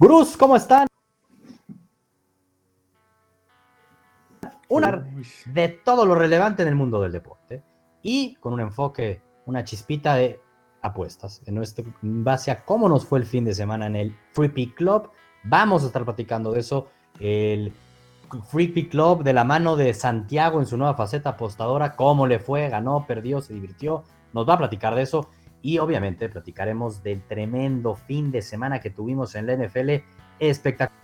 Bruce, ¿cómo están? Una de todo lo relevante en el mundo del deporte y con un enfoque, una chispita de apuestas en, nuestro, en base a cómo nos fue el fin de semana en el Free Pick Club. Vamos a estar platicando de eso. El Free Pick Club de la mano de Santiago en su nueva faceta apostadora, cómo le fue, ganó, perdió, se divirtió. Nos va a platicar de eso y obviamente platicaremos del tremendo fin de semana que tuvimos en la NFL. Espectacular.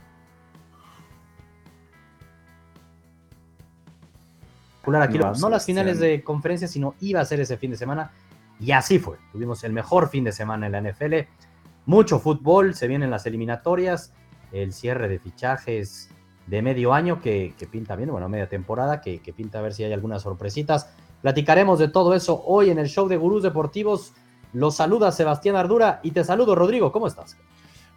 Aquí, no, no las finales de conferencia, sino iba a ser ese fin de semana. Y así fue. Tuvimos el mejor fin de semana en la NFL. Mucho fútbol, se vienen las eliminatorias, el cierre de fichajes de medio año que, pinta bien, bueno, media temporada, que, que, pinta a ver si hay algunas sorpresitas. Platicaremos de todo eso hoy en el show de Gurús Deportivos. Los saluda Sebastián Ardura y te saludo, Rodrigo. ¿Cómo estás?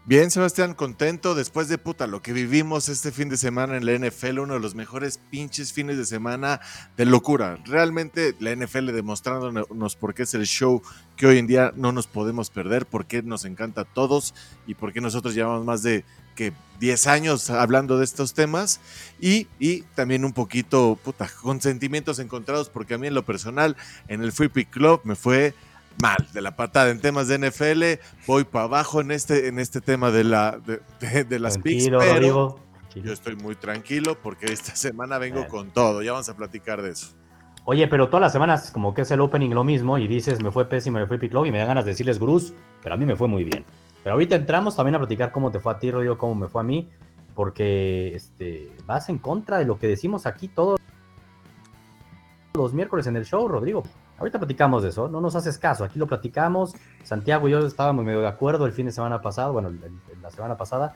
Bien, Sebastián, contento después de puta lo que vivimos este fin de semana en la NFL, uno de los mejores pinches fines de semana de locura. Realmente la NFL demostrándonos por qué es el show que hoy en día no nos podemos perder, por qué nos encanta a todos y por qué nosotros llevamos más de que 10 años hablando de estos temas y, y también un poquito, puta, con sentimientos encontrados, porque a mí en lo personal, en el Free Pick Club me fue mal de la patada en temas de NFL. Voy para abajo en este, en este tema de, la, de, las picks, pero yo estoy muy tranquilo porque esta semana vengo con todo. Ya vamos a platicar de eso. Oye, pero todas las semanas como que es el opening lo mismo y dices me fue pésimo me fue pick y me da ganas de decirles Bruce, pero a mí me fue muy bien. Pero ahorita entramos también a platicar cómo te fue a ti, Rodrigo, cómo me fue a mí, porque este, vas en contra de lo que decimos aquí todos los miércoles en el show, Rodrigo. Ahorita platicamos de eso, no nos haces caso, aquí lo platicamos. Santiago y yo estábamos medio de acuerdo el fin de semana pasado, bueno, la semana pasada,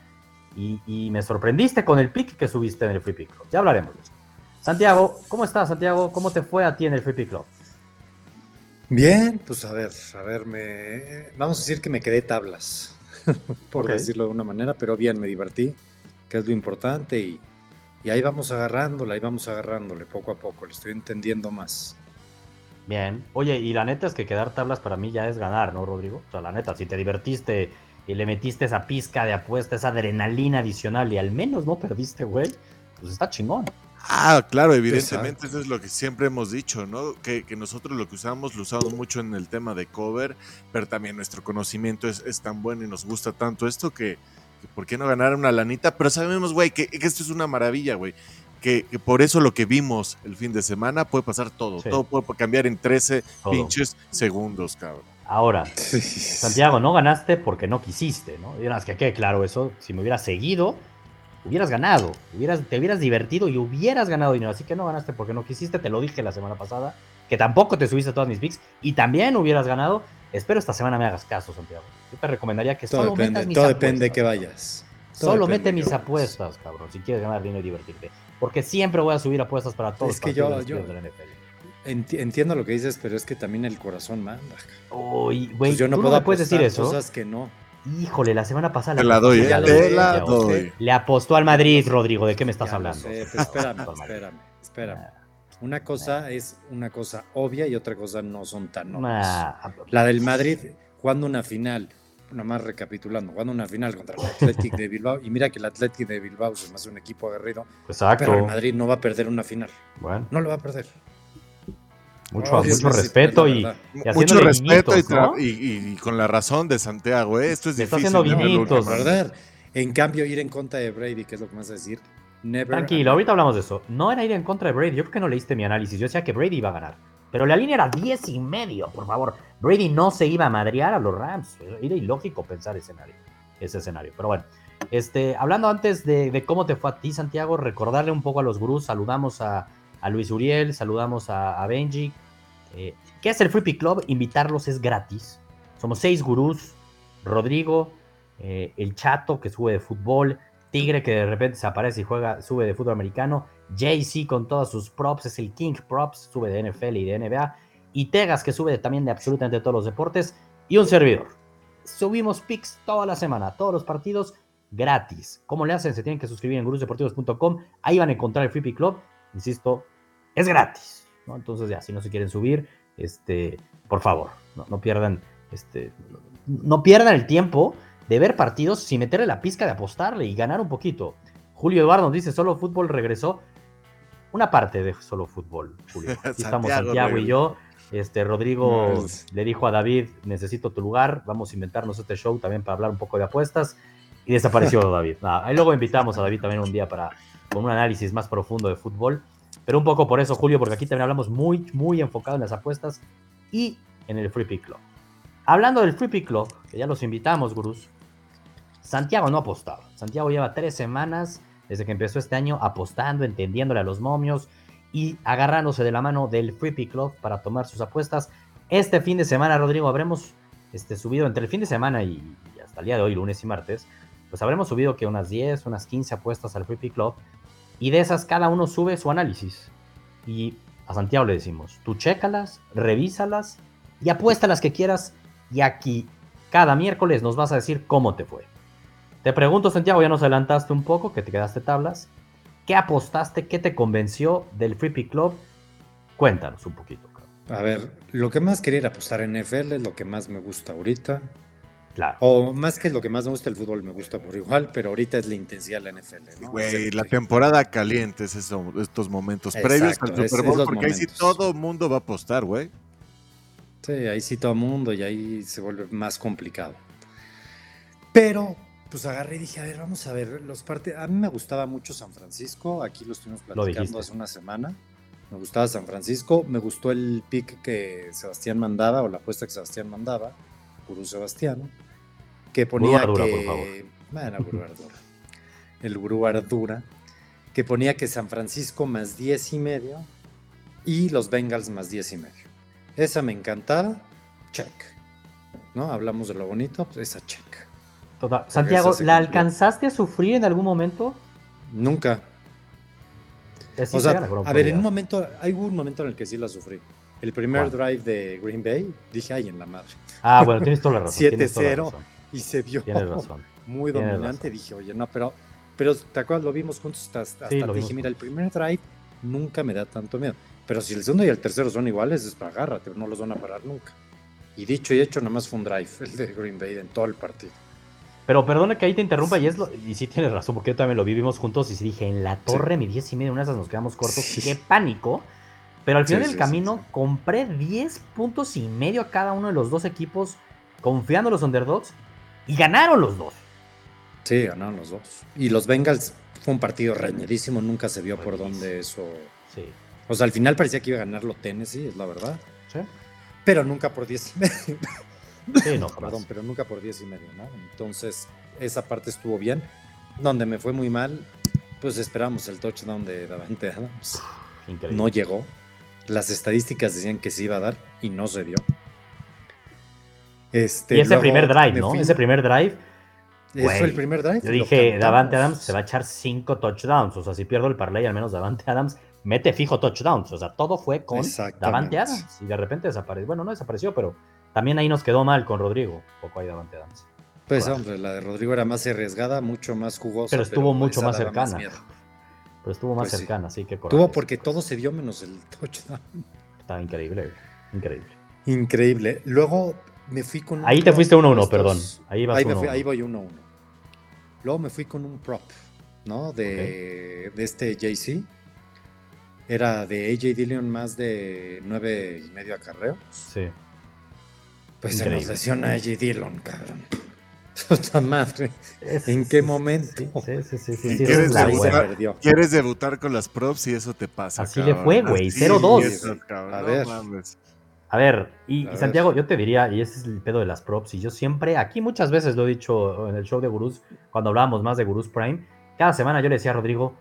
y, me sorprendiste con el pick que subiste en el Free Pick Club. Ya hablaremos de eso. Santiago, ¿cómo estás, Santiago? ¿Cómo te fue a ti en el Free Pick Club? Bien, pues a ver, a ver, me... vamos a decir que me quedé tablas, por decirlo de una manera, pero bien, me divertí, que es lo importante, y, y ahí vamos agarrándole, ahí vamos agarrándole poco a poco, le estoy entendiendo más. Bien. Oye, y la neta es que quedar tablas para mí ya es ganar, ¿no, Rodrigo? O sea, la neta, si te divertiste y le metiste esa pizca de apuesta, esa adrenalina adicional y al menos no perdiste, güey, pues está chingón. Ah, claro, evidentemente eso es lo que siempre hemos dicho, ¿no? Que, nosotros lo que usamos lo usamos mucho en el tema de cover, pero también nuestro conocimiento es, tan bueno y nos gusta tanto esto que, ¿por qué no ganar una lanita? Pero sabemos, güey, que, que, esto es una maravilla, güey que, por eso lo que vimos el fin de semana puede pasar todo. Todo puede cambiar en 13 pinches segundos, cabrón. Ahora, Santiago, no ganaste porque no quisiste, ¿no? Dirás que quede claro eso. Si me hubieras seguido, hubieras ganado, hubieras, te hubieras divertido y hubieras ganado dinero. Así que no ganaste porque no quisiste, te lo dije la semana pasada, que tampoco te subiste a todas mis picks y también hubieras ganado. Espero esta semana me hagas caso, Santiago. Yo te recomendaría que todo solo depende, metas mis Todo depende de que vayas. solo mete mis apuestas, cabrón, si quieres ganar dinero y divertirte porque siempre voy a subir apuestas para todos. Es que yo, entiendo lo que dices, pero es que también el corazón manda. Uy, güey, pues yo no puedo puedes decir eso. Cosas que no. Híjole, la semana pasada le, la doy, ¿eh? le apostó al Madrid, Rodrigo. ¿De qué me estás hablando? espérame, espérame, espérame. Una cosa es una cosa obvia y otra cosa no son tan obvias. La del Madrid, jugando una final nada más recapitulando, jugando una final contra el Athletic de Bilbao, y mira que el Athletic de Bilbao es más un equipo aguerrido, Exacto. pero el Madrid no va a perder una final. Bueno. No lo va a perder. Mucho, mucho respeto y, mucho respeto y, con la razón de Santiago, ¿eh? esto es difícil. Está haciendo perder. En cambio, ir en contra de Brady, que es lo que me vas a decir, Tranquilo, ahorita hablamos de eso. No era ir en contra de Brady. Yo creo que no leíste mi análisis. Yo decía que Brady iba a ganar. Pero la línea era 10 y medio, por favor. Brady no se iba a madrear a los Rams. Era ilógico pensar escenario. Ese escenario. Pero bueno, este, hablando antes de, cómo te fue a ti, Santiago, recordarle un poco a los gurús. Saludamos a, Luis Uriel, saludamos a, Benji. Eh, ¿Qué es el Free Pick Club? Invitarlos es gratis. Somos seis gurús. Rodrigo, eh, el Chato que sube de fútbol, Tigre que de repente se aparece y juega, sube de fútbol americano, JC con todos sus props, es el King Props, sube de NFL y de NBA. Y Tegas, que sube también de absolutamente todos los deportes. Y un servidor. Subimos picks toda la semana, todos los partidos gratis. ¿Cómo le hacen? Se tienen que suscribir en gurusdeportivos.com. Ahí van a encontrar el Free Pick Club. Insisto, es gratis. ¿no? Entonces, ya, si no se quieren subir, este, por favor, no, pierdan, este, no pierdan el tiempo de ver partidos sin meterle la pizca de apostarle y ganar un poquito. Julio Eduardo nos dice, solo fútbol regresó. Una parte de solo fútbol, Julio. Aquí estamos Santiago y yo. Este, Rodrigo le dijo a David, necesito tu lugar, vamos a inventarnos este show también para hablar un poco de apuestas. Y desapareció David. ahí luego invitamos a David también un día para con un análisis más profundo de fútbol. Pero un poco por eso, Julio, porque aquí también hablamos muy, muy enfocado en las apuestas y en el Free Pick Club. Hablando del Free Pick Club, que ya los invitamos, gurús, Santiago no apostaba. Santiago lleva tres semanas desde que empezó este año apostando, entendiéndole a los momios y agarrándose de la mano del Free Club para tomar sus apuestas. Este fin de semana, Rodrigo, habremos este, subido entre el fin de semana y, hasta el día de hoy, lunes y martes, pues habremos subido que unas 10, unas 15 apuestas al Free Club y de esas cada uno sube su análisis. Y a Santiago le decimos, tú chécalas, revísalas y apuesta las que quieras y aquí cada miércoles nos vas a decir cómo te fue. Te pregunto, Santiago, ya nos adelantaste un poco, que te quedaste tablas. ¿Qué apostaste? ¿Qué te convenció del Free Pick Club? Cuéntanos un poquito. A ver, lo que más quería era apostar en NFL, es lo que más me gusta ahorita. Claro. O más que lo que más me gusta el fútbol, me gusta por igual, pero ahorita es la intensidad de la NFL. Güey, la temporada caliente es estos momentos previos al Super Bowl, porque ahí sí todo el mundo va a apostar, güey. Sí, ahí sí todo el mundo y ahí se vuelve más complicado. Pero pues agarré y dije, a ver, vamos a ver los partidos. A mí me gustaba mucho San Francisco, aquí lo estuvimos platicando hace una semana. Me gustaba San Francisco, me gustó el pick que Sebastián mandaba, o la apuesta que Sebastián mandaba, Gurú Sebastián, que ponía que. Bueno, Gurú Ardura. el Gurú Ardura, que ponía que San Francisco más 10 y medio y los Bengals más 10 y medio. Esa me encantaba, check. ¿No? Hablamos de lo bonito, pues esa check. Santiago, ¿la alcanzaste a sufrir en algún momento? Nunca. o sea, a ver, en un momento, hay un momento en el que sí la sufrí. El primer drive de Green Bay, dije, ay, en la madre. Ah, bueno, tienes toda la razón. 7-0 y se vio muy dominante. Dije, oye, no, pero, pero ¿te acuerdas? Lo vimos juntos hasta, dije, mira, el primer drive nunca me da tanto miedo. Pero si el segundo y el tercero son iguales, es para agárrate, no los van a parar nunca. Y dicho y hecho, nada más fue un drive, el de Green Bay en todo el partido. Pero perdona que ahí te interrumpa, y, es lo, y sí tienes razón, porque yo también lo vivimos juntos y dije, en la torre, mi 10 y medio, una de esas nos quedamos cortos, qué pánico. Pero al final del camino compré 10 puntos y medio a cada uno de los dos equipos, confiando en los underdogs, y ganaron los dos. Sí, ganaron los dos. Y los Bengals fue un partido reñidísimo, nunca se vio por dónde eso. Sí. O sea, al final parecía que iba a ganarlo Tennessee, es la verdad. Sí. Pero nunca por 10 y medio. Sí, no, perdón, pero nunca por 10 y medio, ¿no? Entonces, esa parte estuvo bien. Donde me fue muy mal, pues esperamos el touchdown de Davante Adams. Increíble. No llegó. Las estadísticas decían que se iba a dar y no se dio. Este, y ese primer drive, ¿no? Ese primer drive. ¿Eso fue el primer drive? Yo dije, Davante Adams se va a echar 5 touchdowns. O sea, si pierdo el parlay, al menos Davante Adams mete fijo touchdowns. O sea, todo fue con Davante Adams. Y de repente desapareció. Bueno, no desapareció, pero también ahí nos quedó mal con Rodrigo, poco ahí Davante Adams. Pues hombre, la de Rodrigo era más arriesgada, mucho más jugosa. Pero estuvo mucho más cercana. pero estuvo más pues cercana, así que Tuvo porque todo se dio menos el touchdown. Estaba increíble, increíble. Increíble. Luego me fui con. Ahí te fuiste 1-1, perdón. Ahí, vas ahí, ahí voy 1-1. Luego me fui con un prop, ¿no? De, de este JC. Era de AJ Dillon más de 9 y medio acarreo. Sí. Pues se nos lesiona a J. Dillon, cabrón. Puta madre. ¿En qué momento? Sí, sí, sí. sí, ¿Quieres, debutar, ¿Quieres, debutar, con las props y eso te pasa? Así le fue, güey. 0-2. A ver. A ver, y, Santiago, yo te diría, y ese es el pedo de las props, y yo siempre, aquí muchas veces lo he dicho en el show de Gurús, cuando hablábamos más de Gurús Prime, cada semana yo le decía a Rodrigo,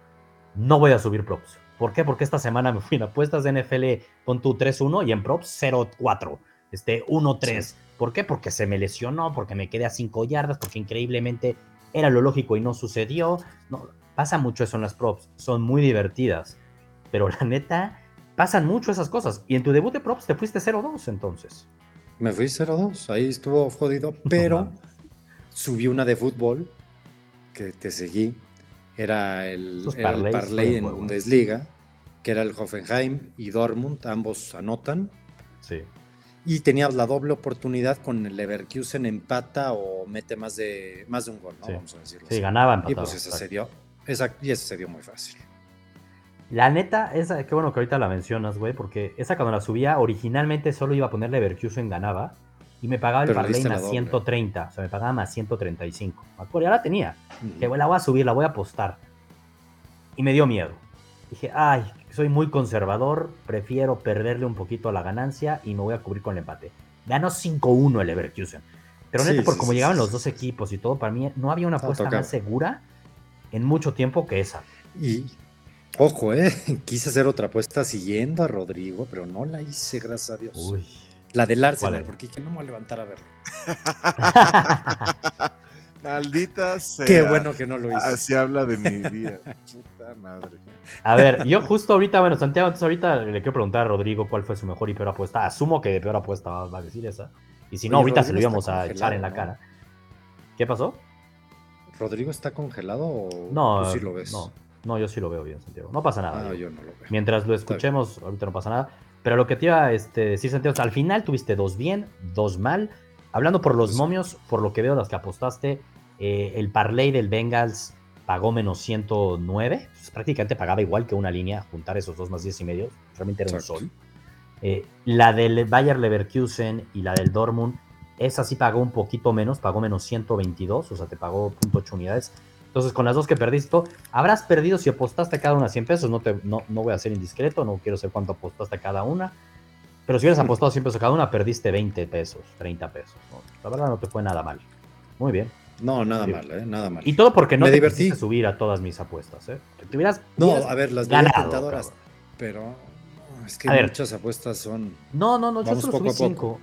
no voy a subir props. ¿Por qué? Porque esta semana me fui en apuestas de NFL con tu 3-1 y en props 0-4 este 1-3. ¿Por qué? Porque se me lesionó, porque me quedé a 5 yardas, porque increíblemente era lo lógico y no sucedió. No, pasa mucho eso en las props, son muy divertidas. Pero la neta, pasan mucho esas cosas. Y en tu debut de props te fuiste 0-2 entonces. Me fui 0-2, ahí estuvo jodido, pero subí una de fútbol que te seguí. Era el, era el parlay en Bundesliga, que era el Hoffenheim y Dortmund, ambos anotan. Sí. Y tenías la doble oportunidad con el Leverkusen empata o mete más de, más de un gol, ¿no? Vamos a decirlo. Sí, ganaba Y pues ese se dio, esa, y ese se dio muy fácil. La neta, esa, qué bueno que ahorita la mencionas, güey, porque esa cuando la subía, originalmente solo iba a poner Leverkusen ganaba y me pagaba el parlay más 130, o sea, me pagaba más 135. ya la tenía. Dije, güey, la voy a subir, la voy a apostar. Y me dio miedo. Dije, ay, soy muy conservador, prefiero perderle un poquito a la ganancia y me voy a cubrir con el empate. Ganó 5-1 el Leverkusen. Pero neta, por como llegaban los dos equipos y todo, para mí no había una apuesta más segura en mucho tiempo que esa. Y ojo, eh, quise hacer otra apuesta siguiendo a Rodrigo, pero no la hice, gracias a Dios. Uy. La del Arsenal, porque no me voy a levantar a verlo. Maldita sea. Qué bueno que no lo hice. Así habla de mi vida. Puta madre. A ver, yo justo ahorita, bueno, Santiago, entonces ahorita le quiero preguntar a Rodrigo cuál fue su mejor y peor apuesta. Asumo que de peor apuesta va, a decir esa. Y si no, ahorita se lo íbamos a echar en la cara. ¿Qué pasó? ¿Rodrigo está congelado o no, tú sí lo ves? No, no, yo sí lo veo bien, Santiago. No pasa nada. Ah, yo no lo veo. Mientras lo escuchemos, ahorita no pasa nada. Pero lo que te iba a este, decir, Santiago, al final tuviste dos bien, dos mal. Hablando por los momios, por lo que veo, las que apostaste, eh, el parlay del Bengals pagó menos 109. Pues, prácticamente pagaba igual que una línea, juntar esos dos más 10 y medio. Realmente era un sol. Eh, la del Bayer Leverkusen y la del Dortmund, esa sí pagó un poquito menos, pagó menos 122, o sea, te pagó .8 unidades. Entonces, con las dos que perdiste, habrás perdido si apostaste cada una 100 pesos. No, te, no, no voy a ser indiscreto, no quiero saber cuánto apostaste cada una. Pero si hubieras apostado 100 pesos cada una, perdiste 20 pesos, 30 pesos. La verdad no te fue nada mal. Muy bien. No, nada mal, ¿eh? Nada mal. Y todo porque no Me te divertí. subir a todas mis apuestas, ¿eh? Te hubieras, no, a ver, las ganado, tentadoras, pero es que muchas apuestas son... No, no, no, yo solo subí 5.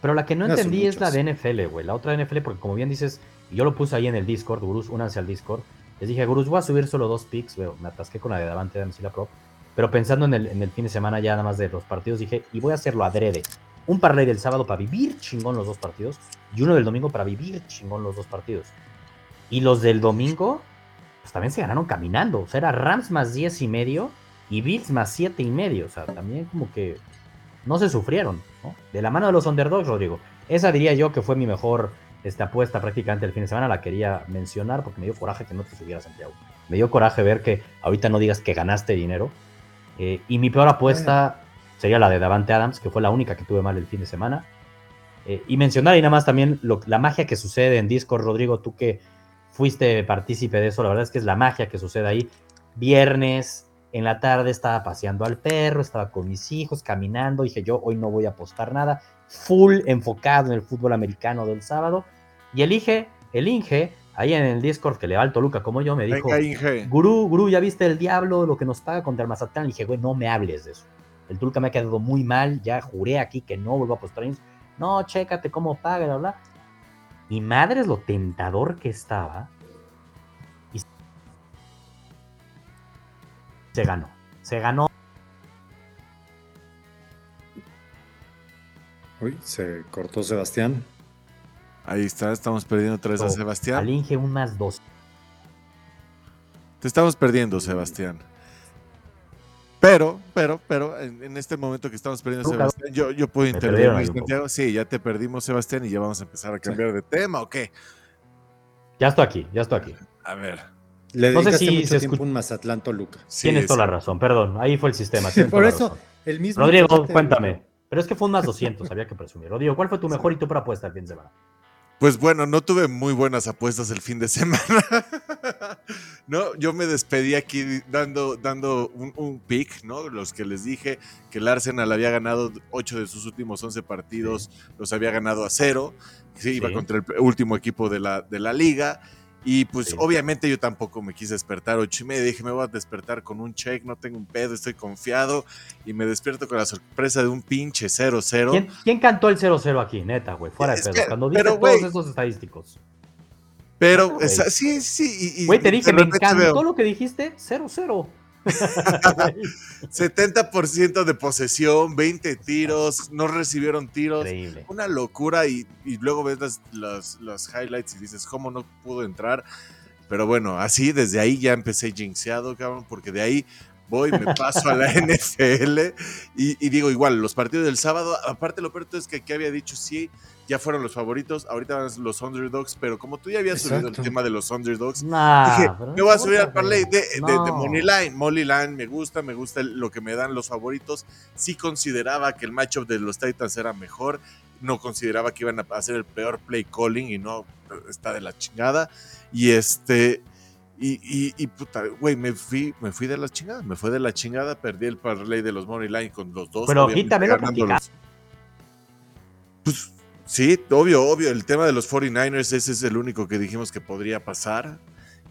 Pero la que no entendí es la de NFL, güey. La otra de NFL, porque como bien dices, yo lo puse ahí en el Discord, Gurús, únanse al Discord. Les dije, Gurús, voy a subir solo dos picks. Veo, me atasqué con la de Davante la Pro. Pero pensando en el, en el fin de semana ya nada más de los partidos, dije, y voy a hacerlo adrede. Un parlay del sábado para vivir chingón los dos partidos y uno del domingo para vivir chingón los dos partidos. Y los del domingo, pues también se ganaron caminando. O sea, era Rams más 10 y medio y Bills más 7 y medio. O sea, también como que no se sufrieron. De la mano de los underdogs, Rodrigo. Esa diría yo que fue mi mejor esta apuesta prácticamente el fin de semana. La quería mencionar porque me dio coraje que no te subieras, Santiago. Me dio coraje ver que ahorita no digas que ganaste dinero. Eh, y mi peor apuesta sería la de Davante Adams, que fue la única que tuve mal el fin de semana. Eh, y mencionar y nada más también la magia que sucede en Discord, Rodrigo, tú que fuiste partícipe de eso, la verdad es que es la magia que sucede ahí. Viernes, en la tarde estaba paseando al perro, estaba con mis hijos, caminando, dije yo hoy no voy a apostar nada, full enfocado en el fútbol americano del sábado. Y el Inge, el Inge, ahí en el Discord que le va al Toluca como yo, me dijo, Gurú, Gurú, ¿ya viste el diablo, lo que nos paga contra el Mazatlán? Y dije, güey, no me hables de eso. El Toluca me ha quedado muy mal, ya juré aquí que no vuelvo a apostar No, chécate cómo paga, bla, bla. Y madre es lo tentador que estaba. Y se ganó. Se ganó. Uy, se cortó Sebastián. Ahí está, estamos perdiendo otra vez a Sebastián. Al Inge un más dos. Te estamos perdiendo, Sebastián. Pero, pero, pero, en, este momento que estamos perdiendo, Sebastián, yo, yo puedo intervenir, Santiago. Sí, ya te perdimos, Sebastián, y ya vamos a empezar a cambiar de tema, ¿o qué? Ya estoy aquí, ya estoy aquí. A ver. Le no sé si mucho se tiempo un Mazatlán Toluca. Tienes toda la razón, perdón, ahí fue el sistema. Por eso, el mismo. Rodrigo, cuéntame. Pero es que fue un más 200, había que presumir. Rodrigo, ¿cuál fue tu mejor y tu propuesta el fin de semana? Pues bueno, no tuve muy buenas apuestas el fin de semana. no, yo me despedí aquí dando, dando un, pick, ¿no? Los que les dije que el Arsenal había ganado 8 de sus últimos 11 partidos, los había ganado a cero. Sí, iba contra el último equipo de la, de la liga. Y pues obviamente yo tampoco me quise despertar ocho y media. Dije, me voy a despertar con un check, no tengo un pedo, estoy confiado. Y me despierto con la sorpresa de un pinche 0-0. ¿Quién, cantó el 0-0 aquí, neta, güey? Fuera de pedo. Cuando dije todos esos estadísticos. Pero, sí, sí. Güey, te dije, me encantó lo que dijiste, 0-0. 70% de posesión, 20 tiros, no recibieron tiros. Una locura y, luego ves las, las, highlights y dices, ¿cómo no pudo entrar? Pero bueno, así desde ahí ya empecé jinxeado, cabrón, porque de ahí voy, me paso a la NFL y, digo igual, los partidos del sábado, aparte lo peor es que aquí había dicho sí, ya fueron los favoritos, ahorita van los underdogs, pero como tú ya habías subido el tema de los underdogs, dije, me voy a subir al parlay de, Money Line. Money Line me gusta, me gusta lo que me dan los favoritos. Sí consideraba que el matchup de los Titans era mejor, no consideraba que iban a hacer el peor play calling y no está de la chingada. Y este, y, y, puta, güey, me fui, me fui de la chingada, me fue de la chingada, perdí el parlay de los Money Line con los dos. Pero aquí también lo Pues sí, obvio, obvio, el tema de los 49ers, ese es el único que dijimos que podría pasar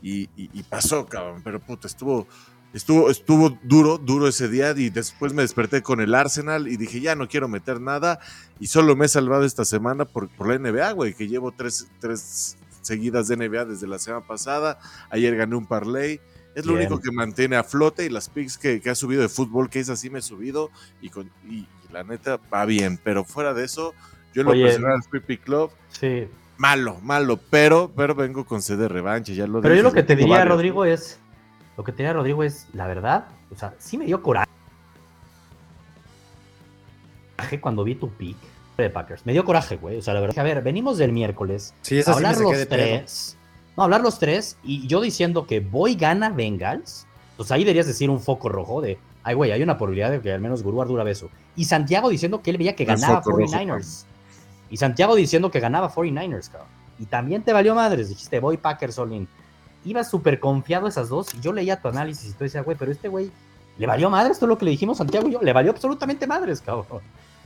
y, pasó, cabrón, pero puta, estuvo, estuvo, estuvo duro, duro ese día y después me desperté con el Arsenal y dije, ya no quiero meter nada y solo me he salvado esta semana por, por la NBA, güey, que llevo tres, tres seguidas de NBA desde la semana pasada. Ayer gané un parlay. Es lo único que mantiene a flote y las picks que, ha subido de fútbol, que es así me he subido y, con, y, la neta va bien. Pero fuera de eso, yo lo personal Free Pick Club, sí. malo, malo, pero, pero vengo con sede de revancha. Ya lo pero yo lo que te diría, Rodrigo, es, lo que te diría, Rodrigo, es la verdad, o sea, sí me dio coraje cuando vi tu pick de Packers. Me dio coraje, güey. O sea, la verdad. A ver, venimos del miércoles. Sí, a hablar los tres. No, hablar los tres. Y yo diciendo que voy gana Bengals. Pues ahí deberías decir un foco rojo de. Ay, güey, hay una probabilidad de que al menos Guru dura beso. Y Santiago diciendo que él veía que ganaba 49ers. y Santiago diciendo que ganaba 49ers, cabrón. Y también te valió madres. Dijiste, voy Packers Olin. Ibas súper confiado esas dos. Y yo leía tu análisis y tú decías, güey, pero este güey le valió madres. Es lo que le dijimos Santiago y yo. Le valió absolutamente madres, cabrón.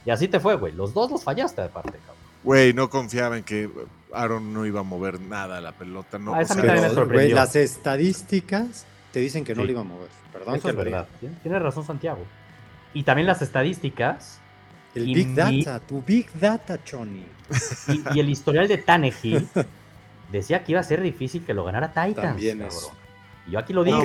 Y así te fue, güey. Los dos los fallaste de parte, cabrón. Güey, no confiaba en que Aaron no iba a mover nada la pelota. No, ah, esa me sorprendió. las estadísticas te dicen que no le iba a mover. Perdón. Eso es verdad. Tienes razón, Santiago. Y también las estadísticas. El Big Data, tu Big Data, Choni. Y, el historial de Tannehill decía que iba a ser difícil que lo ganara Titans. También es yo aquí lo digo.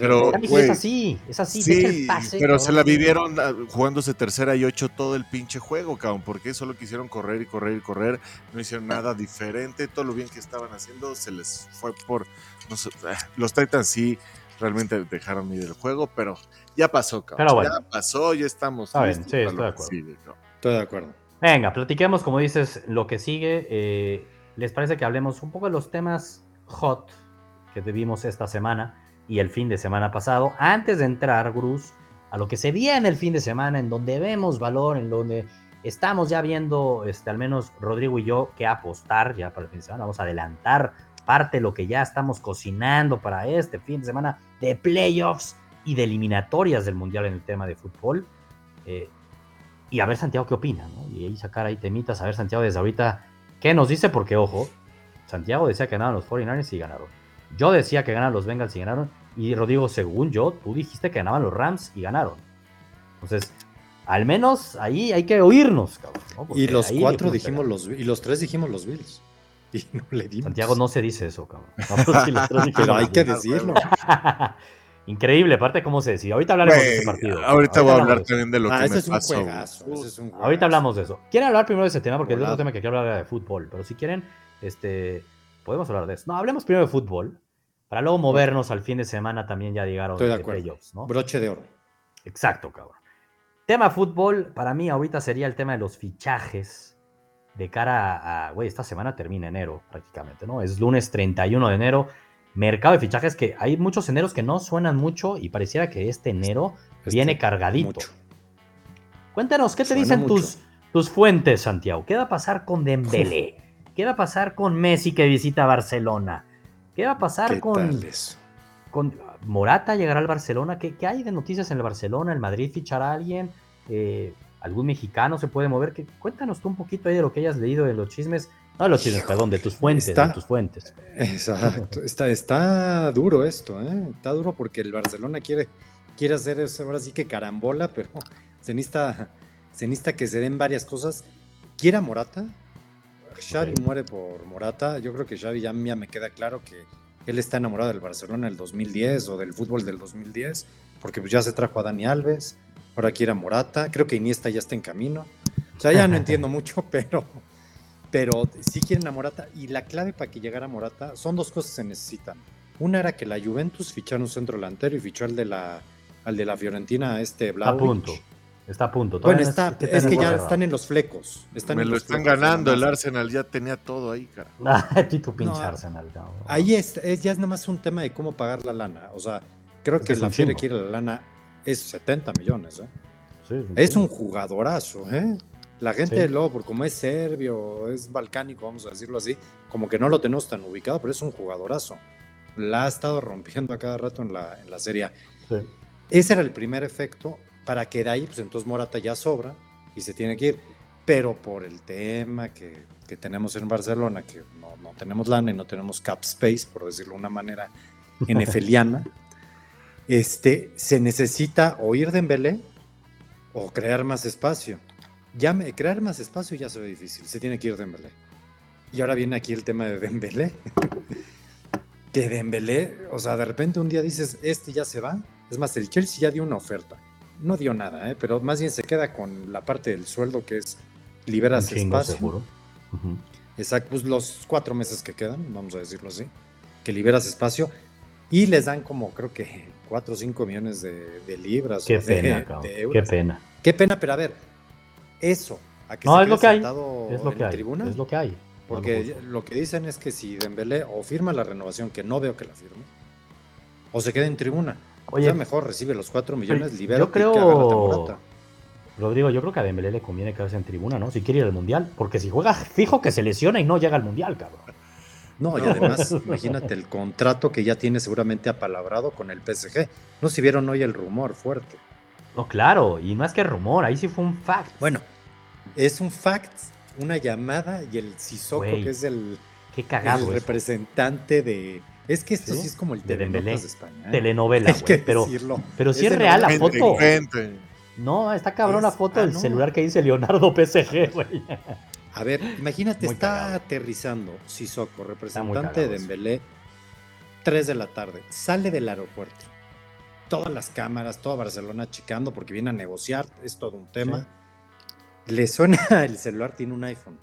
pero, es así, es así. Sí, pero se la vivieron ah, jugándose tercera y ocho todo el pinche juego, cabrón. Porque solo quisieron correr y correr y correr. No hicieron nada diferente. Todo lo bien que estaban haciendo se les fue por. No ah, los Titans sí realmente dejaron ir el juego, pero ya pasó, cabrón. Ya pasó, ya estamos. sí, estoy de acuerdo. Estoy de acuerdo. Venga, platiquemos, como dices, lo que sigue. Eh, ¿Les parece que hablemos un poco de los temas hot que vimos esta semana y el fin de semana pasado, antes de entrar, Bruce, a lo que se viene el fin de semana, en donde vemos valor, en donde estamos ya viendo, este, al menos Rodrigo y yo, que apostar ya para el fin de semana. Vamos a adelantar parte de lo que ya estamos cocinando para este fin de semana de playoffs y de eliminatorias del Mundial en el tema de fútbol. Eh, y a ver, Santiago, qué opina, Y ahí sacar ahí temitas, a ver, Santiago, desde ahorita, ¿qué nos dice? Porque, ojo, Santiago decía que ganaban los 49ers y ganaron. Yo decía que ganan los Bengals y ganaron. Y Rodrigo, según yo, tú dijiste que ganaban los Rams y ganaron. Entonces, al menos ahí hay que oírnos, cabrón. Y los cuatro dijimos los y los tres dijimos los Bills. Y no le dimos. Santiago no se dice eso, cabrón. Pero hay que decirlo. Increíble, aparte cómo se decía. Ahorita hablaremos de ese partido. Ahorita, voy a hablar también de lo ah, que me pasó. ahorita hablamos de eso. Quieren hablar primero de ese tema porque es otro tema que quiero hablar de fútbol. Pero si quieren, este, podemos hablar de eso. No, hablemos primero de fútbol. Para luego movernos al fin de semana también ya llegaron Estoy de acuerdo. ¿no? Broche de oro. Exacto, cabrón. Tema fútbol, para mí ahorita sería el tema de los fichajes de cara a, güey, esta semana termina enero prácticamente, ¿no? Es lunes 31 de enero, mercado de fichajes que hay muchos eneros que no suenan mucho y pareciera que este enero este, viene cargadito. Cuéntanos, ¿qué te dicen tus, tus fuentes, Santiago? ¿Qué va a pasar con Dembélé? ¿Qué va a pasar con Messi que visita Barcelona? ¿Qué va a pasar con, con Morata? ¿Llegará al Barcelona? ¿Qué, hay de noticias en el Barcelona? ¿El Madrid fichará a alguien? Eh, ¿Algún mexicano se puede mover? cuéntanos tú un poquito ahí de lo que hayas leído de los chismes. No de los chismes, perdón, de tus fuentes. de tus fuentes. Exacto. Está, está duro esto, ¿eh? Está duro porque el Barcelona quiere, quiere hacer eso ahora sí que carambola, pero se necesita, se necesita que se den varias cosas. ¿Quiere a Morata? Xavi muere por Morata. Yo creo que Xavi ya, me queda claro que él está enamorado del Barcelona del 2010 o del fútbol del 2010, porque pues ya se trajo a Dani Alves, ahora quiere a Morata. Creo que Iniesta ya está en camino. O sea, ya no entiendo mucho, pero, pero sí quieren a Morata. Y la clave para que llegara a Morata son dos cosas que se necesitan. Una era que la Juventus fichara un centro delantero y fichó el de la al de la Fiorentina, este Está a punto. Está a punto. Bueno, está, es que ya están en los flecos. Están Me en lo están flecos, ganando, el. Arsenal ya tenía todo ahí, cara. Ah, tu pinche No, Arsenal, cabrón. Ahí es, es- ya es nada más un tema de cómo pagar la lana. O sea, creo Es que que es la chingo. quiere la lana es 70 millones. ¿eh? Sí, Es un jugadorazo. ¿eh? La gente Sí. luego, por como es serbio, es balcánico, vamos a decirlo así, como que no lo tenemos tan ubicado, pero es un jugadorazo. La ha estado rompiendo a cada rato en la, en la serie. Sí. Ese era el primer efecto para que de ahí, pues entonces Morata ya sobra y se tiene que ir. Pero por el tema que, que tenemos en Barcelona, que no, no tenemos lana y no tenemos cap space, por decirlo de una manera nefeliana, este, se necesita o ir Dembélé o crear más espacio. Ya me- crear más espacio ya se ve difícil, se tiene que ir Dembélé. Y ahora viene aquí el tema de Dembélé. que Dembélé, o sea, de repente un día dices, este ya se va. Es más, el Chelsea ya dio una oferta. No dio nada, ¿eh? pero más bien se queda con la parte del sueldo que es liberas espacio. seguro. Exacto, pues los cuatro meses que quedan, vamos a decirlo así, que liberas espacio y les dan como creo que cuatro o cinco millones de, de libras. Qué o pena, de cabrón. Qué euros. pena. Qué pena, pero a ver, eso, a que No, se es lo que hay. Es lo en que hay. tribuna, Es lo que hay. No lo porque juzgo. lo que dicen es que si Dembélé o firma la renovación, que no veo que la firme, o se quede en tribuna. Oye, ya mejor recibe los cuatro millones, yo libera creo- Rodrigo, yo creo que a Dembélé le conviene quedarse en tribuna, ¿no? Si quiere ir al Mundial. Porque si juega, fijo que se lesiona y no llega al Mundial, cabrón. No, y además, imagínate el contrato que ya tiene seguramente apalabrado con el PSG. No si vieron hoy el rumor fuerte. No, claro. Y más que rumor, ahí sí fue un fact. Bueno, es un fact, una llamada y el Sissoko, que es el, Qué cagado. el eso. representante de. Es que esto ¿Sí? sí, es como el Dembélé. de España. ¿eh? Telenovela, güey. Pero, decirlo. pero sí es real la foto. Gente, No, está cabrón la Es- foto ah, del no. celular que dice Leonardo PSG, güey. A ver, imagínate, Muy está cagado. aterrizando Sissoko, representante de. Dembélé, 3 de la tarde, sale del aeropuerto. Todas las cámaras, toda Barcelona checando porque viene a negociar, es todo un tema. Le suena el celular, tiene un iPhone.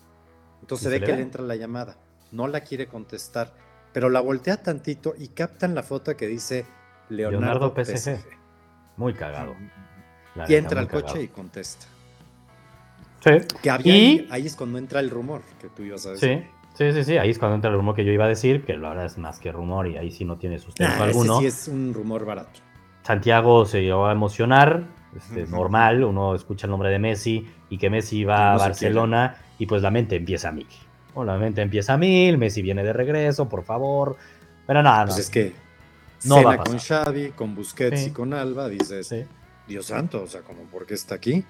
Entonces ¿Y se se ve le que le entra la llamada. No la quiere contestar, pero la voltea tantito y captan la foto que dice Leonardo, Leonardo PSG. PSG. Muy cagado. la Y entra al coche cagado. y contesta. Sí. Que había Y- ahí, ahí es cuando entra el rumor que tú ibas a decir. Sí, sí, sí, sí. Ahí es cuando entra el rumor que yo iba a decir, que la verdad es más que rumor y ahí sí no tiene sustento Nah, ese alguno. sí es un rumor barato. Santiago se llegó a emocionar, este, normal, uno escucha el nombre de Messi y que Messi va a No Barcelona y pues la mente empieza a mil. O la mente empieza a mil, Messi viene de regreso, por favor. Pero nada, Pues no. es que No cena va a con pasar. Xavi, con Busquets Sí. y con Alba, dices, Sí. Dios santo, o sea, como por qué está aquí.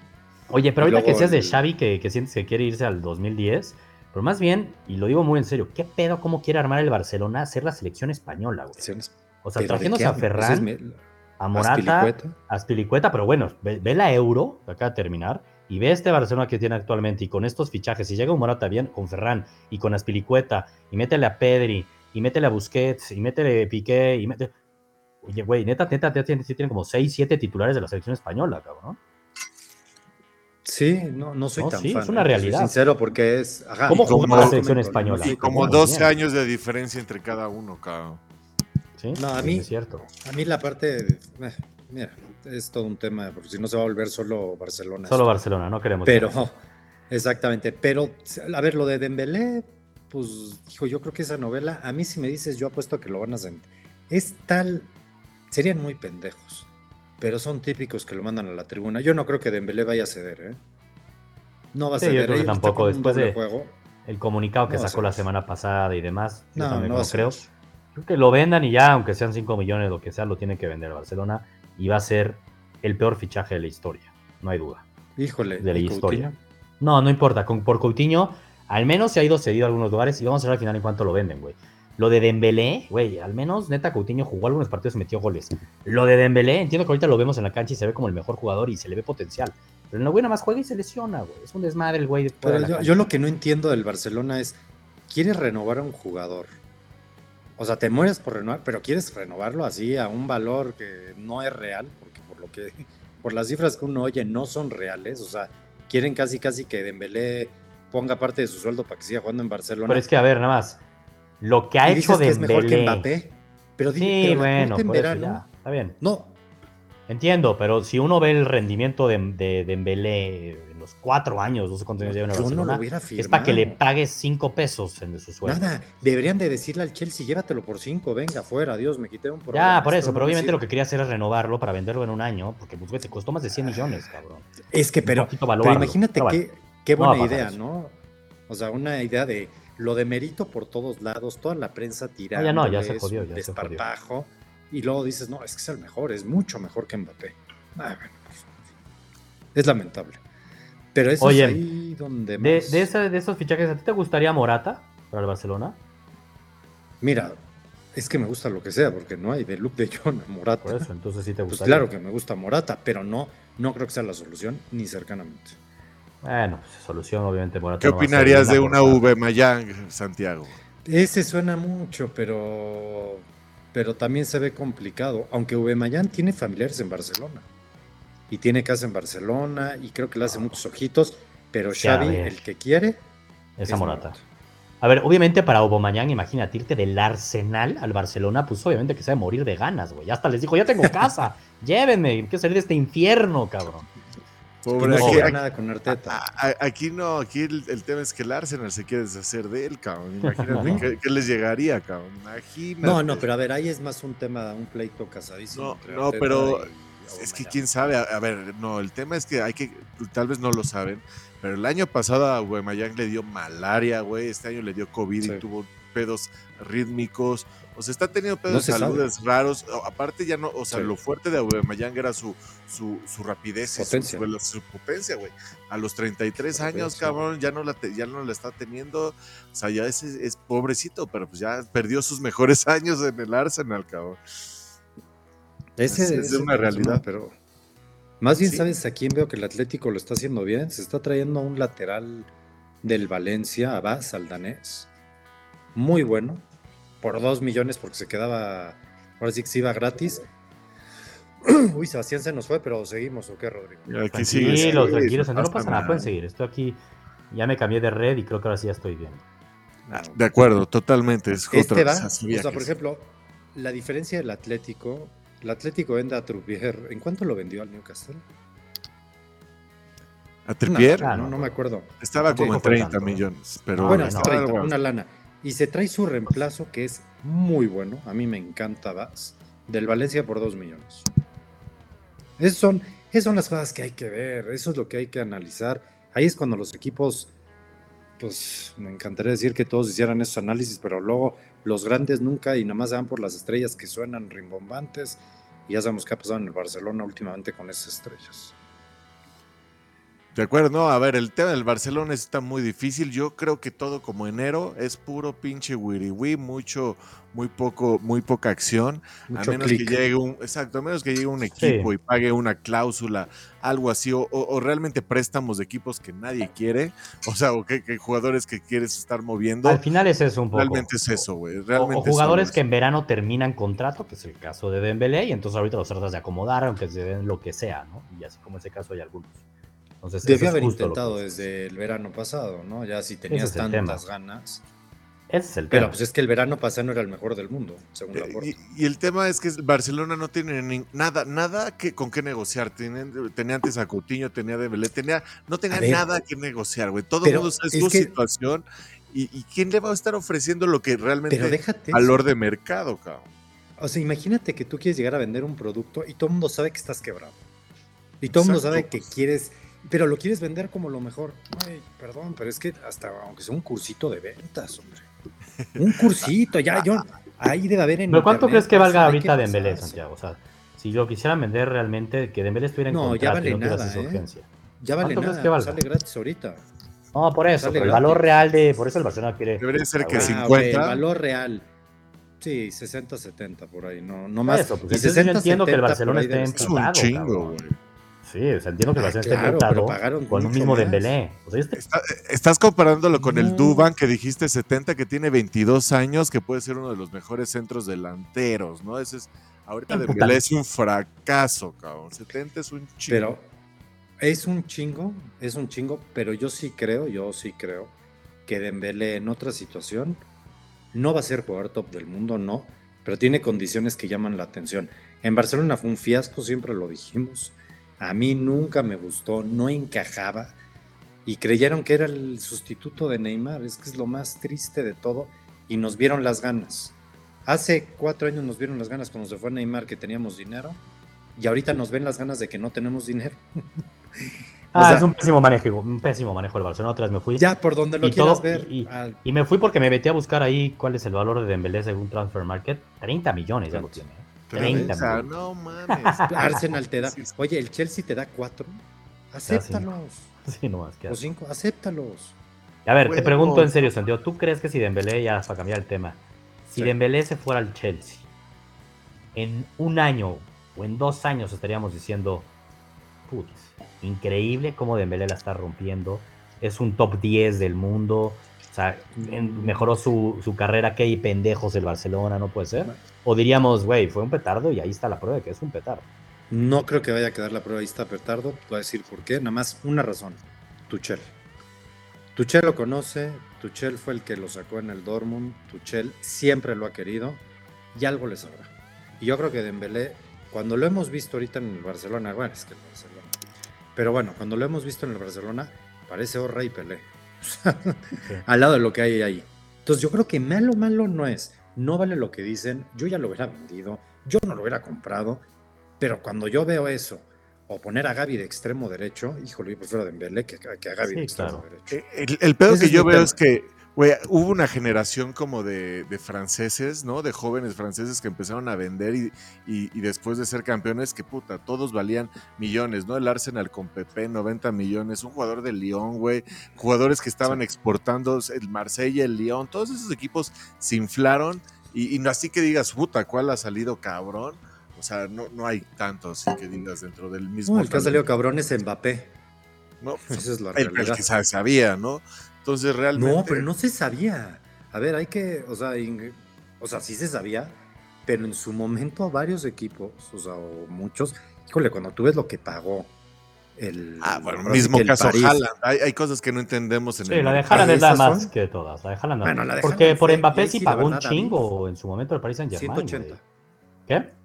Oye, pero Y ahorita que seas de Xavi que, que sientes que quiere irse al 2010, pero más bien, y lo digo muy en serio, ¿qué pedo cómo quiere armar el Barcelona hacer la selección española, güey? O sea, ¿Pero de trajéndose qué a? Ferran, Entonces, me- a Morata, Azpilicueta. Aspilicueta, pero bueno, ve, ve la Euro, acaba de terminar, y ve este Barcelona que tiene actualmente, y con estos fichajes, si llega un Morata bien, con Ferran, y con Aspilicueta, y métele a Pedri, y métele a Busquets, y métele a Piqué, y métele... Oye, güey, neta, neta, tiene, tiene como 6, 7 titulares de la selección española, cabrón. Sí, no, no soy No, tan sí, fan. es una eh, soy realidad. sincero, porque es. Ajá, ¿Cómo jugó como la no selección española? sí, Y como Muy 12 bien. años de diferencia entre cada uno, cabrón. Sí, No, a sí, mí- Es cierto. A mí la parte. eh, mira, es todo un tema, porque si no se va a volver solo Barcelona. Solo esto. Barcelona, no queremos. Pero, exactamente. Pero, a ver, lo de Dembélé, pues, hijo, yo creo que esa novela, a mí si me dices, yo apuesto que lo van a hacer. Es tal, serían muy pendejos, pero son típicos que lo mandan a la tribuna. Yo no creo que Dembélé vaya a ceder, ¿eh? No va a Sí, yo ceder. creo que Ellos tampoco, después de- juego. El comunicado que No a sacó la semana pasada y demás, yo No, también no a creo. Creo que lo vendan y ya, aunque sean 5 millones, lo que sea, lo tiene que vender Barcelona y va a ser el peor fichaje de la historia, no hay duda. Híjole, De la ¿y historia. Coutinho? No, no importa, con, por Coutinho al menos se ha ido cedido a algunos lugares y vamos a ver al final en cuánto lo venden, güey. Lo de Dembélé, güey, al menos neta Coutinho jugó algunos partidos y metió goles. Lo de Dembélé, entiendo que ahorita lo vemos en la cancha y se ve como el mejor jugador y se le ve potencial. Pero en la güey nada más juega y se lesiona, güey. Es un desmadre el güey. Pero de la yo, yo lo que no entiendo del Barcelona es, ¿quieres renovar a un jugador? O sea, te mueres por renovar, pero quieres renovarlo así a un valor que no es real, porque por lo que, por las cifras que uno oye no son reales. O sea, quieren casi casi que Dembélé ponga parte de su sueldo para que siga jugando en Barcelona. Pero es que, a ver, nada más. Lo que ha Y hecho dices que es mejor que Dembélé. Mbappé. Pero, di- Sí, pero bueno, en verano. está bien. No, Entiendo, pero si uno ve el rendimiento de, de, Dembélé en los cuatro años, no sé cuántos años lleva en Barcelona, es para que le pagues cinco pesos en su sueldo. Nada, deberían de decirle al Chelsea, llévatelo por cinco, venga, fuera, Dios, me quité un problema. Ya, por eso, pero obviamente lo que quería hacer es renovarlo para venderlo en un año, porque pues, te costó más de 100 millones, cabrón. Es que, pero, pero imagínate qué, qué buena idea, ¿no? O sea, una idea de lo de mérito por todos lados, toda la prensa tirando. ya no, ya se jodió, ya desparpajo y luego dices, no, es que es el mejor, es mucho mejor que Mbappé. Ah, es lamentable. Pero eso es ahí donde de, de, esos fichajes, ¿a ti te gustaría Morata para el Barcelona? Mira, es que me gusta lo que sea, porque no hay de look de John a Morata. Por eso, entonces sí te pues gustaría. claro que me gusta Morata, pero no, no creo que sea la solución, ni cercanamente. Bueno, pues, solución obviamente Morata. ¿Qué opinarías de una V Mayang, Santiago? Ese suena mucho, pero pero también se ve complicado, aunque Mayan tiene familiares en Barcelona y tiene casa en Barcelona y creo que le hace muchos ojitos, pero Xavi, el que quiere, es Morata. A ver, obviamente para Aubameyang, imagínate irte del Arsenal al Barcelona, pues obviamente que se va a morir de ganas, güey. Hasta les dijo, ya tengo casa, llévenme, quiero salir de este infierno, cabrón. Pobre, aquí, nada con Arteta. aquí no, aquí el, tema es que el Arsenal se quiere deshacer de él, cabrón. Imagínate qué, les llegaría, cabrón. Imagínate. No, no, pero a ver, ahí es más un tema, un pleito casadísimo. No, no pero es que quién sabe. A, ver, no, el tema es que hay que, tal vez no lo saben, pero el año pasado a Guaymallán le dio malaria, güey. Este año le dio COVID y tuvo pedos rítmicos. O sea, está teniendo pedos de salud raros. Aparte, ya no, o sea, lo fuerte de Aubameyang era su, su, su rapidez, potencia. Su, potencia, güey. A los 33 años, cabrón, ya no la ya no la está teniendo. O sea, ya es, es pobrecito, pero pues ya perdió sus mejores años en el Arsenal, cabrón. Ese, es una realidad, pero más bien, ¿sabes a quién veo que el Atlético lo está haciendo bien? Se está trayendo a un lateral del Valencia, Abbas, al danés. Muy bueno por dos millones porque se quedaba, ahora sí que se iba gratis. Uy, Sebastián se nos fue, pero seguimos, ¿o qué, Rodrigo? Aquí tranquilos, tranquilos, no, pasa nada, pueden seguir. Estoy aquí, ya me cambié de red y creo que ahora sí ya estoy bien. De acuerdo, totalmente. Es este va, o sea, por ejemplo, la diferencia del Atlético, el Atlético vende a Truppier, ¿en cuánto lo vendió al Newcastle? ¿A Trippier? No, no, me acuerdo. Estaba como en 30 millones, pero bueno, 30, una lana. Y se trae su reemplazo, que es muy bueno. A mí me encanta Vaz, del Valencia por 2 millones. Esas son, esas son las cosas que hay que ver, eso es lo que hay que analizar. Ahí es cuando los equipos, pues me encantaría decir que todos hicieran esos análisis, pero luego los grandes nunca y nada más dan por las estrellas que suenan rimbombantes. Y ya sabemos qué ha pasado en el Barcelona últimamente con esas estrellas. De acuerdo, no, a ver, el tema del Barcelona está muy difícil. Yo creo que todo como enero es puro pinche wiri mucho, muy poco, muy poca acción. a menos que llegue un, exacto, a menos que llegue un equipo y pague una cláusula, algo así, o, realmente préstamos de equipos que nadie quiere, o sea, o que, jugadores que quieres estar moviendo. Al final es eso un poco. Realmente es eso, güey. o, jugadores que en verano terminan contrato, que es el caso de Dembélé, y entonces ahorita los tratas de acomodar, aunque se den lo que sea, ¿no? Y así como ese caso hay algunos. Entonces, haber intentado desde el verano pasado, ¿no? Ya si tenías tantas ganas. Ese es el Pero pues es que el verano pasado no era el mejor del mundo, según la y, y, el tema es que Barcelona no tiene nada, nada que con qué negociar. tenía antes a Coutinho, tenía a Dembélé, tenía, no tenía nada que negociar, güey. Todo el mundo sabe su situación. Y, quién le va a estar ofreciendo lo que realmente es valor de mercado, cabrón? O sea, imagínate que tú quieres llegar a vender un producto y todo el mundo sabe que estás quebrado. Y todo el mundo sabe que quieres pero lo quieres vender como lo mejor. Ay, perdón, pero es que hasta aunque sea un cursito de ventas, hombre. Un cursito, ya yo ahí debe haber en ¿Pero cuánto crees que valga ahorita Dembélé, Santiago? O sea, si lo quisieran vender realmente, que Dembélé estuviera en no, ya vale nada, ¿eh? Ya vale nada, que sale gratis ahorita. No, por eso, el valor real de, por eso el Barcelona quiere. Debería ser que 50. Ah, el valor real. Sí, 60, 70 por ahí, no, no más. Eso, pues, y 60, yo entiendo que el Barcelona esté Es un chingo, güey. Sí, o sea, entiendo que va a ser con un mismo Dembélé. este... estás comparándolo con el Duban que dijiste 70, que tiene 22 años, que puede ser uno de los mejores centros delanteros, ¿no? Ese es, ahorita Dembélé es un fracaso, cabrón. 70 es un chingo. Pero es un chingo, es un chingo, pero yo sí creo, yo sí creo que Dembélé en otra situación no va a ser jugador top del mundo, no, pero tiene condiciones que llaman la atención. En Barcelona fue un fiasco, siempre lo dijimos. A mí nunca me gustó, no encajaba y creyeron que era el sustituto de Neymar. Es que es lo más triste de todo y nos vieron las ganas. Hace cuatro años nos vieron las ganas cuando se fue Neymar que teníamos dinero y ahorita nos ven las ganas de que no tenemos dinero. ah, es un pésimo manejo, un pésimo manejo del Barcelona. Otra vez me fui. Ya, por donde lo quieras ver. Y, me fui porque me metí a buscar ahí cuál es el valor de Dembélé según Transfer Market. 30 millones ya lo tiene. 30 millones. No mames. Arsenal te da. Oye, el Chelsea te da 4. Acéptalos. Sí, no más que O 5, acéptalos. A ver, te pregunto en serio, Santiago, ¿tú crees que si Dembélé, ya para cambiar el tema, si Dembélé se fuera al Chelsea, en un año o en dos años estaríamos diciendo, putz, increíble cómo Dembélé la está rompiendo, es un top 10 del mundo, o sea, mejoró su, su carrera, qué pendejos el Barcelona, no puede ser. O diríamos, güey, fue un petardo y ahí está la prueba de que es un petardo. No creo que vaya a quedar la prueba, ahí está petardo, voy a decir por qué, nada más una razón, Tuchel. Tuchel lo conoce, Tuchel fue el que lo sacó en el Dortmund, Tuchel siempre lo ha querido y algo le sobra. Y yo creo que Dembélé, cuando lo hemos visto ahorita en el Barcelona, bueno, es que el Barcelona, pero bueno, cuando lo hemos visto en el Barcelona, parece Orra y Pelé, al lado de lo que hay ahí. Entonces yo creo que malo, malo no es, no vale lo que dicen, yo ya lo hubiera vendido, yo no lo hubiera comprado, pero cuando yo veo eso o poner a Gaby de extremo derecho, híjole, yo prefiero a Dembélé que, que a Gaby de extremo derecho. Eh, el, pedo que yo veo es que güey, hubo una generación como de, franceses, ¿no? De jóvenes franceses que empezaron a vender y, y, después de ser campeones, que puta, todos valían millones, ¿no? El Arsenal con Pepe, 90 millones, un jugador del Lyon, güey, jugadores que estaban exportando, el Marsella, el Lyon, todos esos equipos se inflaron y, y así que digas, puta, ¿cuál ha salido cabrón? O sea, no, no hay tantos que digas dentro del mismo. el que ha salido cabrón es Mbappé. No, Esa es la el, realidad. que sabía, ¿no? Entonces realmente. No, pero no se sabía. A ver, hay que. O sea, o sea, sí se sabía, pero en su momento varios equipos, o sea, o muchos. Híjole, cuando tú ves lo que pagó el. Ah, bueno, mismo caso Haaland. Hay, hay, cosas que no entendemos en sí, el. Sí, la de Haaland es la más que todas. La de Haaland. Bueno, la de Porque por Mbappé sí pagó un chingo en su momento el Paris Saint-Germain. 180. ¿Qué?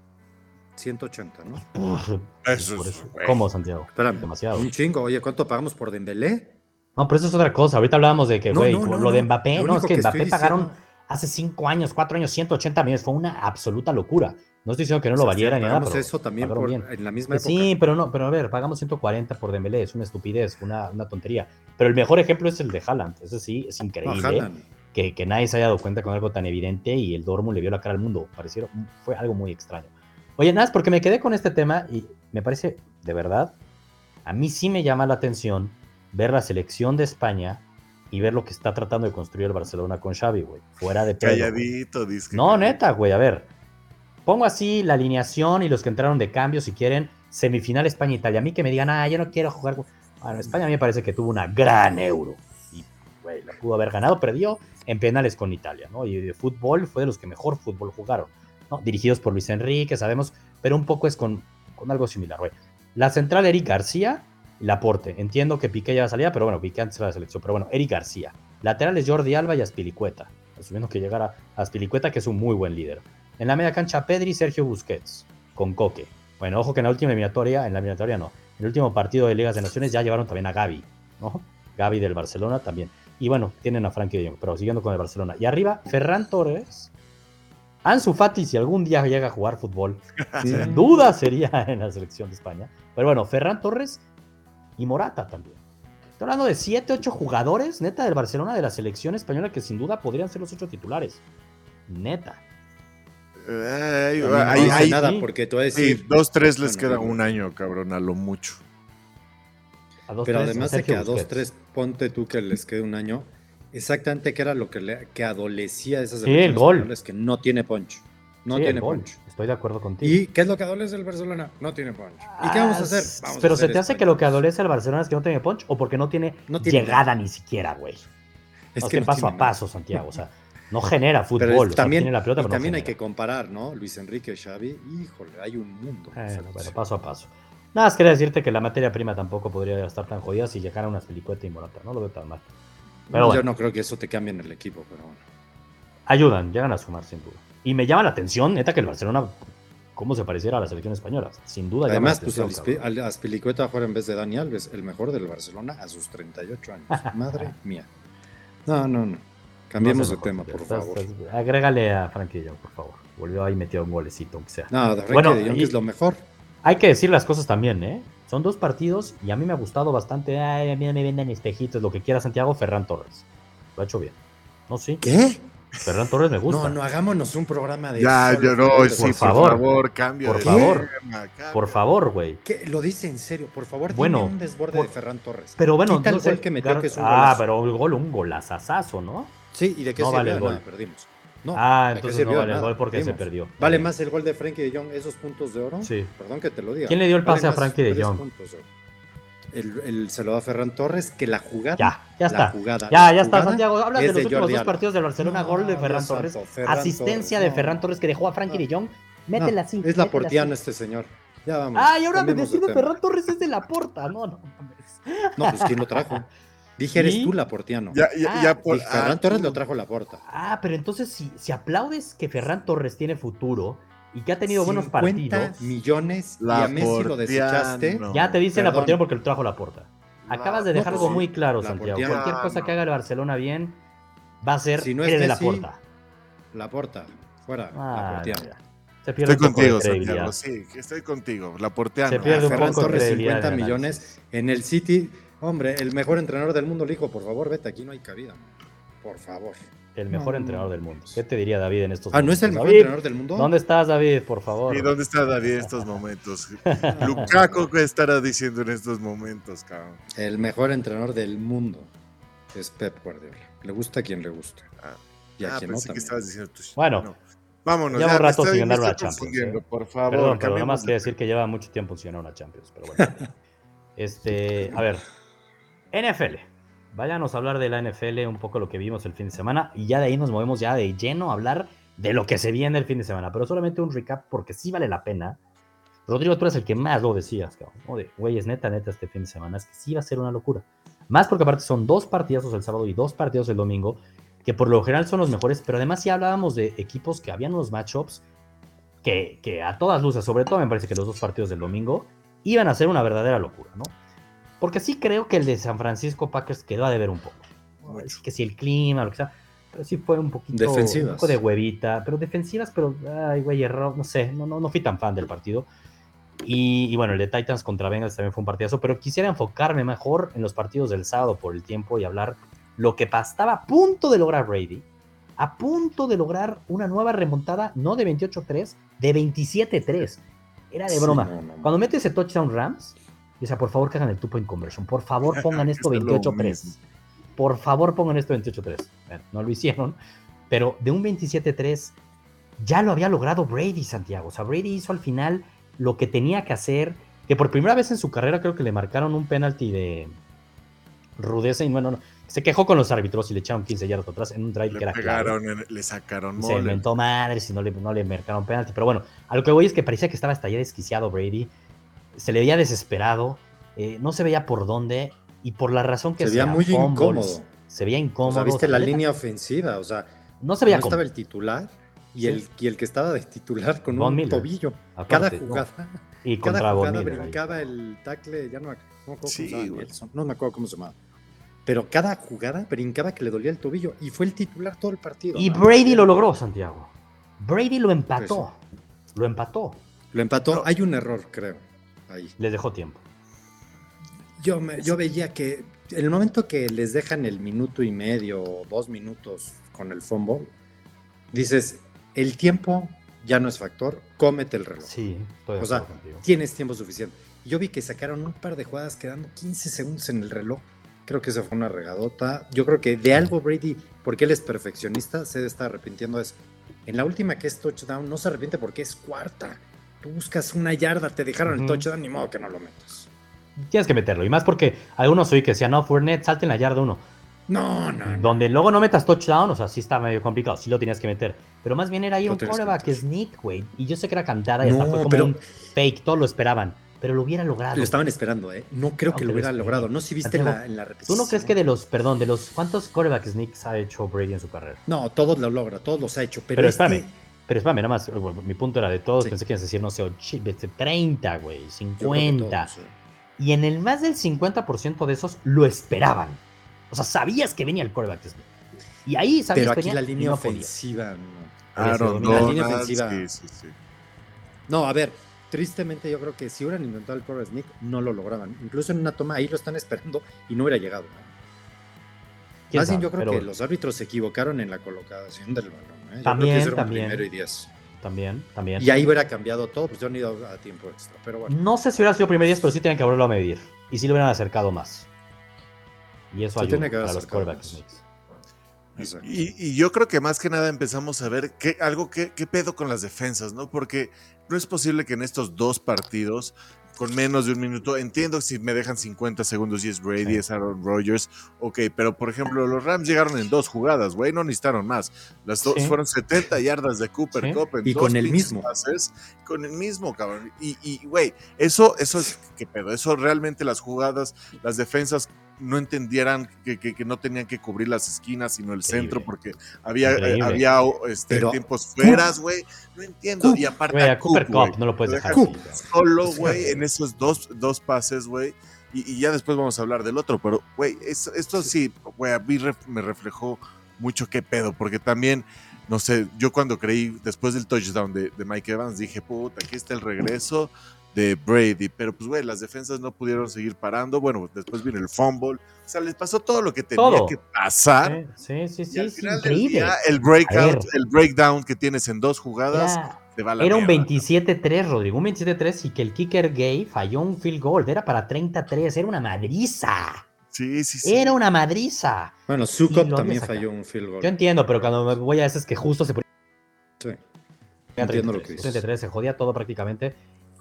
180, ¿no? eso, es, ¿Cómo, Santiago? Espérame, Demasiado. Un chingo. Oye, ¿cuánto pagamos por Dembélé? No, pero eso es otra cosa. Ahorita hablábamos de que, güey, lo de Mbappé, no, es que, Mbappé pagaron hace 5 años, 4 años, 180 millones. Fue una absoluta locura. No estoy diciendo que no lo valiera ni nada. Pero eso también en la misma época. Sí, pero no, pero a ver, pagamos 140 por Dembélé, es una estupidez, una, una tontería. Pero el mejor ejemplo es el de Haaland. Eso sí, es increíble. que, que, nadie se haya dado cuenta con algo tan evidente y el Dortmund le vio la cara al mundo. Parecieron, fue algo muy extraño. Oye, nada, porque me quedé con este tema y me parece, de verdad, a mí sí me llama la atención ver la selección de España y ver lo que está tratando de construir el Barcelona con Xavi, güey. Fuera de pedo. Calladito. No, neta, güey, a ver. Pongo así la alineación y los que entraron de cambio, si quieren, semifinal España-Italia. A mí que me digan, ah, yo no quiero jugar. Bueno, España a mí me parece que tuvo una gran euro. Y, güey, la pudo haber ganado, perdió en penales con Italia, ¿no? Y de fútbol fue de los que mejor fútbol jugaron dirigidos por Luis Enrique, sabemos, pero un poco es con, con algo similar. La central Eric García, Laporte. Entiendo que Piqué ya va a salir, pero bueno, Piqué antes de la selección. Pero bueno, Eric García. Laterales Jordi Alba y Aspilicueta. Asumiendo que llegara Aspilicueta, que es un muy buen líder. En la media cancha, Pedri y Sergio Busquets, con Coque. Bueno, ojo que en la última eliminatoria, en la eliminatoria no, en el último partido de Ligas de Naciones ya llevaron también a Gaby, ¿no? Gaby del Barcelona también. Y bueno, tienen a Frankie de Jong, pero siguiendo con el Barcelona. Y arriba, Ferran Torres Ansu Fati, si algún día llega a jugar fútbol, sin duda sería en la selección de España. Pero bueno, Ferran Torres y Morata también. Estoy hablando de 7, 8 jugadores, neta, del Barcelona de la selección española que sin duda podrían ser los ocho titulares. Neta. no hay, nada, porque tú vas a decir. dos, tres les queda un año, cabrón, a lo mucho. Pero además de que a dos, tres, ponte tú que les quede un año exactamente qué era lo que, le, que adolecía a esas sí, el gol. que no tiene punch. No tiene punch. Estoy de acuerdo contigo. ¿Y qué es lo que adolece el Barcelona? No tiene punch. ¿Y qué vamos a hacer? Ah, pero se te hace que lo que adolece el Barcelona es que no tiene punch o porque no tiene, llegada ni siquiera, güey. Es que, paso a paso, Santiago. O sea, no genera fútbol. también, la pelota, también hay que comparar, ¿no? Luis Enrique, Xavi, híjole, hay un mundo. bueno, paso a paso. Nada más quería decirte que la materia prima tampoco podría estar tan jodida si llegara unas pelicuetas y Morata. No lo veo tan mal. Yo no creo que eso te cambie en el equipo, pero bueno. Ayudan, llegan a sumar sin duda. Y me llama la atención, neta, que el Barcelona cómo se pareciera a la selección española. Sin duda. Además, pues al, Aspilicueta jugar en vez de Dani Alves, el mejor del Barcelona a sus 38 años. Madre mía. No, no, no. Cambiemos de tema, por favor. agrégale a Frankie de Jong, por favor. Volvió ahí y metió un golecito, aunque sea. No, Frankie bueno, de Jong es lo mejor. Hay que decir las cosas también, ¿eh? Son dos partidos y a mí me ha gustado bastante. Ay, a mí me venden espejitos, lo que quiera Santiago Ferran Torres. Lo ha hecho bien. ¿No? Sí. ¿Qué? Ferran Torres me gusta. No, no, hagámonos un programa de. Ya, yo no, sí, por favor, por favor cambio. Por favor, por favor, güey. Lo dice en serio, por favor, bueno, un desborde de Ferran Torres. Pero bueno, Quita el gol que metió, que es un Ah, pero el gol, un golazazazo, ¿no? Sí, y de qué no se vale el gol. perdimos. No, ah, entonces no vale el gol porque se perdió. ¿Vale más el gol de Frankie de Jong, esos puntos de oro? Sí. Perdón que te lo diga. ¿Quién le dio el pase a Frankie de Jong? El, se lo da Ferran Torres, que la jugada. Ya, ya está. Jugada, ya, ya está, Santiago. Habla de los últimos dos partidos del Barcelona, gol de Ferran Torres. asistencia de Ferran Torres que dejó a Frankie de Jong. Métela así. Es la portiana este señor. Ya vamos. Ay, ahora me decide Ferran Torres es de la porta. No, no. No, pues ¿quién lo trajo? Dije, eres tú la portiano. Ya, ya, ya por, Ferran ah, Torres lo trajo la porta. Ah, pero entonces si, si aplaudes que Ferran Torres tiene futuro, y que ha tenido buenos partidos. millones y a Messi lo desechaste. Ya te dicen la portería porque lo trajo la porta. Acabas de dejar algo muy claro, Santiago. Cualquier cosa que haga el Barcelona bien va a ser si no de la porta. La porta, fuera, la porteana. estoy contigo, Santiago. Sí, estoy contigo. La porteana. Se pierde un poco de 50 millones en el City. Hombre, el mejor entrenador del mundo le dijo, por favor, vete, aquí no hay cabida. Por favor. El mejor entrenador del mundo. ¿Qué te diría David en estos momentos? Ah, ¿no es el mejor entrenador del mundo? ¿Dónde estás, David, por favor? ¿Y dónde está David en estos momentos? Lukaku, ¿qué estará diciendo en estos momentos, cabrón? El mejor entrenador del mundo es Pep Guardiola. Le gusta a quien le gusta. Ah, y a ah, quien no que estabas diciendo Bueno, vámonos. Lleva un rato sin ganar una Champions. ¿eh? Por favor, Perdón, pero nada más que decir que lleva mucho tiempo sin ganar una Champions. Pero bueno. este, a ver, NFL. Váyanos a hablar de la NFL, un poco lo que vimos el fin de semana, y ya de ahí nos movemos ya de lleno a hablar de lo que se viene el fin de semana. Pero solamente un recap porque sí vale la pena. Rodrigo, tú eres el que más lo decías, cabrón. Güey, es neta, neta este fin de semana. Es que sí va a ser una locura. Más porque aparte son dos partidazos el sábado y dos partidos el domingo, que por lo general son los mejores, pero además sí hablábamos de equipos que habían unos matchups que, que a todas luces, sobre todo me parece que los dos partidos del domingo, iban a ser una verdadera locura, ¿no? Porque sí creo que el de San Francisco Packers quedó a deber un poco. que si el clima, lo que sea. Pero sí fue un poquito defensivas. un poco de huevita. Pero defensivas, pero ay, güey, error, no sé, no, no, no fui tan fan del partido. Y, bueno, el de Titans contra Bengals también fue un partidazo, pero quisiera enfocarme mejor en los partidos del sábado por el tiempo y hablar lo que estaba a punto de lograr Brady, a punto de lograr una nueva remontada, no de 28-3, de 27-3. Era de broma. Cuando mete ese touchdown Rams, o sea, por favor que hagan el two point conversion. Por favor pongan esto 28-3. Por favor pongan esto 28-3. no lo hicieron. Pero de un 27-3 ya lo había logrado Brady, Santiago. O sea, Brady hizo al final lo que tenía que hacer. Que por primera vez en su carrera creo que le marcaron un penalti de rudeza y bueno, se quejó con los árbitros y le echaron 15 yardas atrás en un drive le que era pegaron, Le sacaron Se inventó madres y no le, no le marcaron penalti. Pero bueno, a lo que voy es que parecía que estaba hasta ya desquiciado Brady se le veía desesperado, eh, no se veía por dónde y por la razón que se veía muy incómodo. Se veía incómodo. O sea, viste la línea ofensiva, o sea, no se veía estaba el titular y, el, y el que estaba de titular con un tobillo. cada jugada. Y contra cada jugada brincaba el tackle, ya no, me acuerdo cómo se llamaba, no me acuerdo cómo se llamaba. Pero cada jugada brincaba que le dolía el tobillo y fue el titular todo el partido. Y Brady lo logró, Santiago. Brady lo empató. Pues lo empató. Lo empató. Hay un error, creo. Les dejó tiempo. Yo, yo veía que en el momento que les dejan el minuto y medio o dos minutos con el fumble, dices, el tiempo ya no es factor, cómete el reloj. Sí, o sea, tienes tiempo suficiente. Yo vi que sacaron un par de jugadas quedando 15 segundos en el reloj. Creo que esa fue una regadota. Yo creo que de algo Brady, porque él es perfeccionista, se estar arrepintiendo de eso. En la última que es touchdown, no se arrepiente porque es cuarta buscas una yarda, te dejaron el touchdown, ni modo que no lo metas. Tienes que meterlo, y más porque algunos oí que decían, no, Fournette, salte en la yarda uno. No, no, Donde luego no metas touchdown, o sea, sí está medio complicado, sí lo tenías que meter. Pero más bien era ahí un quarterback sneak, güey. Y yo sé que era cantada y hasta fue como un fake, todos lo esperaban. Pero lo hubiera logrado. Lo estaban esperando, ¿eh? No creo que lo hubiera logrado. No si viste en la, en la, repetición. ¿Tú no crees que de los, perdón, de los, ¿cuántos quarterback sneaks ha hecho Brady en su carrera? No, todos lo logra, todos los ha hecho. Pero, pero espérame, Pero espérame, nada más, mi punto era de todos, pensé que ibas a decir, no sé, 30, güey, 50. Y en el más del 50% de esos lo esperaban. O sea, sabías que venía el quarterback de Smith. Y ahí sabías Pero aquí la línea ofensiva. No. la línea ofensiva. No, a ver, tristemente yo creo que si hubieran inventado el quarterback Smith, no lo lograban. Incluso en una toma ahí lo están esperando y no hubiera llegado. Más bien yo creo que los árbitros se equivocaron en la colocación del balón. ¿Eh? también, también. Primero y diez. También, también. Y ahí hubiera cambiado todo, pues yo han ido a tiempo extra. Pero bueno. No sé si hubiera sido primer 10, pero sí tienen que volverlo a medir. Y sí lo hubieran acercado más. Y eso ayuda a los quarterbacks. Y, y, yo creo que más que nada empezamos a ver qué, algo que, qué pedo con las defensas, ¿no? Porque no es posible que en estos dos partidos con menos de un minuto. Entiendo si me dejan 50 segundos y es Brady, es Aaron Rodgers, ok, pero por ejemplo, los Rams llegaron en dos jugadas, güey, no necesitaron más. Las dos fueron 70 yardas de Cooper Cup y con el mismo. con el mismo, cabrón. Y, güey, eso, eso es, ¿qué pedo? Eso realmente las jugadas, las defensas no entendieran que, que, no tenían que cubrir las esquinas, sino el centro, porque había, eh, había este, tiempos fueras, güey. No entiendo. y aparte, a Cooper Cup, no lo puedes dejar. Solo, güey, en esos dos, dos pases, güey. Y, ya después vamos a hablar del otro, pero, güey, esto, sí, güey, a mí me reflejó mucho qué pedo, porque también, no sé, yo cuando creí, después del touchdown de, de Mike Evans, dije, puta, aquí está el regreso de Brady, pero pues, güey, las defensas no pudieron seguir parando. Bueno, después vino el fumble. O sea, les pasó todo lo que tenía que pasar. Sí, sí, sí. sí increíble. el breakout, el breakdown que tienes en dos jugadas. Era, un 27-3, Rodrigo, un 27-3 y que el kicker gay falló un field goal. Era para 33, era una madriza. Sí, sí, sí. Era una madriza. Bueno, Sukop también falló un field goal. Yo entiendo, pero cuando me voy a esas que justo se Sí. Entiendo lo que dices. 33, se jodía todo prácticamente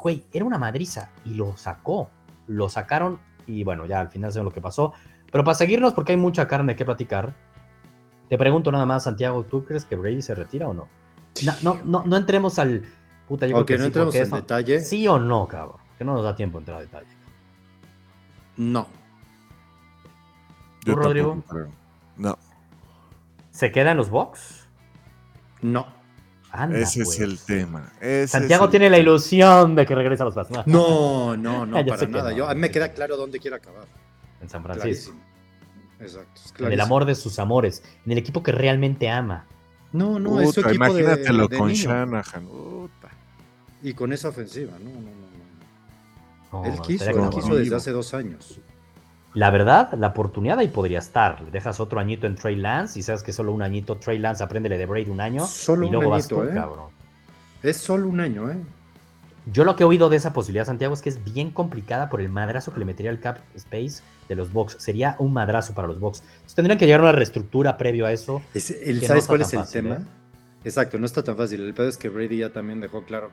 güey, era una madriza y lo sacó. Lo sacaron y bueno, ya al final sé lo que pasó. Pero para seguirnos, porque hay mucha carne que platicar, te pregunto nada más, Santiago, ¿tú crees que Brady se retira o no? No, no, no, entremos al. Puta, yo que no entremos en detalle. Sí o no, cabrón. Que no nos da tiempo entrar a detalle. No. ¿Tú, Rodrigo? No. ¿Se queda en los box? No. Ese es el pues. tema. Santiago tiene la ilusión de que regrese a los Pats. No, no, no, para nada. Yo, a mí me queda claro dónde quiere acabar. En San Francisco. Exacto. en el amor de sus amores. En el equipo que realmente ama. No, no, es su equipo Imagínatelo con Shanahan. Y con esa ofensiva. No, no, no. no. él quiso, él quiso desde hace dos años. La verdad, la oportunidad ahí podría estar. Le dejas otro añito en Trey Lance y sabes que solo un añito Trey Lance, apréndele de Braid un año. Solo y luego un añito, ¿eh? cabrón. Es solo un año, ¿eh? Yo lo que he oído de esa posibilidad, Santiago, es que es bien complicada por el madrazo que le metería el cap space de los box. Sería un madrazo para los box. tendrían que llegar a una reestructura previo a eso. ¿Sabes cuál es el tema? ¿eh? Exacto, no está tan fácil. El pedo es que Brady ya también dejó claro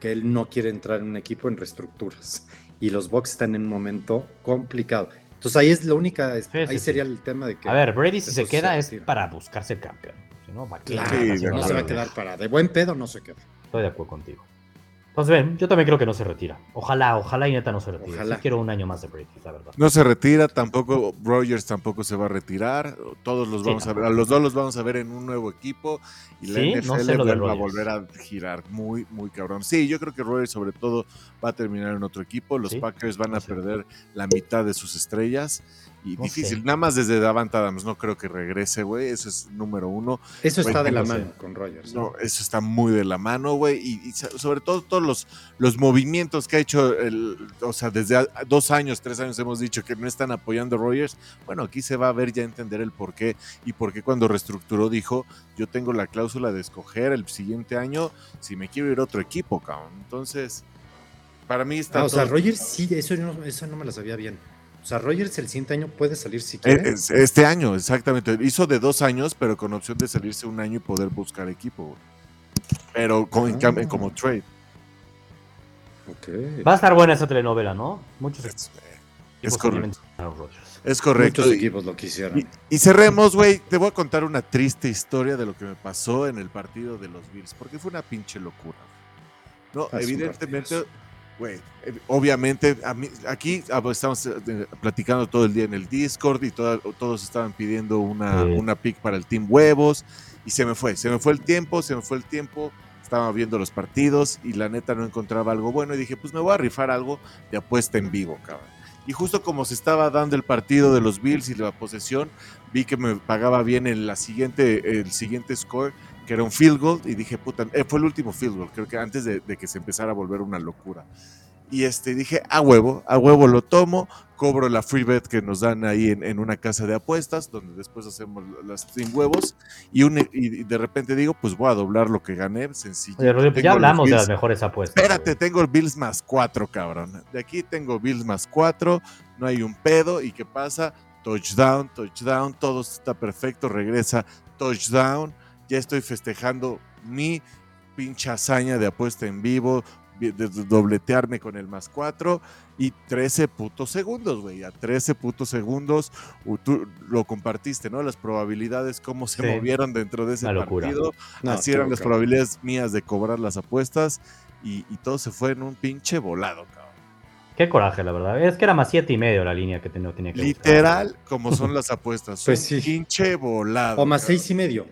que él no quiere entrar en un equipo en reestructuras y los Bucks están en un momento complicado. Entonces ahí es la única, ahí sería el tema de que... A ver, Brady si se queda es para buscarse el campeón. Si no, va no se va a quedar para de buen pedo, no se queda. Estoy de acuerdo contigo. Pues ven, yo también creo que no se retira. Ojalá, ojalá y neta no se retire. Ojalá. quiero un año más de Brady, la verdad. No se retira, tampoco Rogers tampoco se va a retirar. Todos los vamos a ver, a los dos los vamos a ver en un nuevo equipo y la NFL va a volver a girar muy, muy cabrón. Sí, yo creo que Rogers sobre todo va a terminar en otro equipo. Los Packers van a perder la mitad de sus estrellas y difícil. Nada más desde Davant Adams no creo que regrese, güey. Eso es número uno. Eso está de la mano con Rogers. No, eso está muy de la mano, güey. Y, sobre todo todos los, los movimientos que ha hecho, el, o sea, desde dos años, tres años hemos dicho que no están apoyando a Rogers. Bueno, aquí se va a ver ya entender el por qué y por qué cuando reestructuró dijo, yo tengo la cláusula de escoger el siguiente año si me quiero ir a otro equipo, cabrón. Entonces, para mí está... Ah, o sea, Rogers sí, eso eso no me lo sabía bien. O sea, Rogers el siguiente año puede salir si quiere. Este año, exactamente. Hizo de dos años, pero con opción de salirse un año y poder buscar equipo. Pero con, ah. como trade. Va a estar buena esa telenovela, ¿no? Muchos es, es correcto. Es correcto. Muchos equipos lo quisieron. Y, cerremos, güey. Te voy a contar una triste historia de lo que me pasó en el partido de los Bills, porque fue una pinche locura. No, evidentemente güey, eh, obviamente, aquí ah, pues, estamos eh, platicando todo el día en el Discord y todos estaban pidiendo una, una pick para el Team Huevos y se me fue, se me fue el tiempo, se me fue el tiempo, estaba viendo los partidos y la neta no encontraba algo bueno y dije, pues me voy a rifar algo de apuesta en vivo, cabrón. Y justo como se estaba dando el partido de los Bills y la posesión, vi que me pagaba bien el, la siguiente, el siguiente score, que era un field goal, y dije, puta, eh, fue el último field goal, creo que antes de, de que se empezara a volver una locura. Y este, dije, a huevo, a huevo lo tomo, cobro la free bet que nos dan ahí en, una casa de apuestas, donde después hacemos las sin huevos, y, y, de repente digo, pues voy a doblar lo que gané, sencillo. Oye, ya hablamos de las mejores apuestas. Espérate, tengo el Bills más cuatro, cabrón. De aquí tengo Bills más cuatro, no hay un pedo, ¿y qué pasa? Touchdown, touchdown, todo está perfecto, regresa, touchdown, ya estoy festejando mi pinche hazaña de apuesta en vivo, de dobletearme con el más 4 y 13 putos segundos, güey. A 13 putos segundos, tú lo compartiste, ¿no? Las probabilidades, cómo se movieron dentro de ese partido. Así eran las probabilidades mías de cobrar las apuestas y, todo se fue en un pinche volado, cabrón. Qué coraje, la verdad. Es que era más siete y medio la línea que tenía, tenía que Literal, como son las apuestas. pues Pinche volado. O más seis y medio.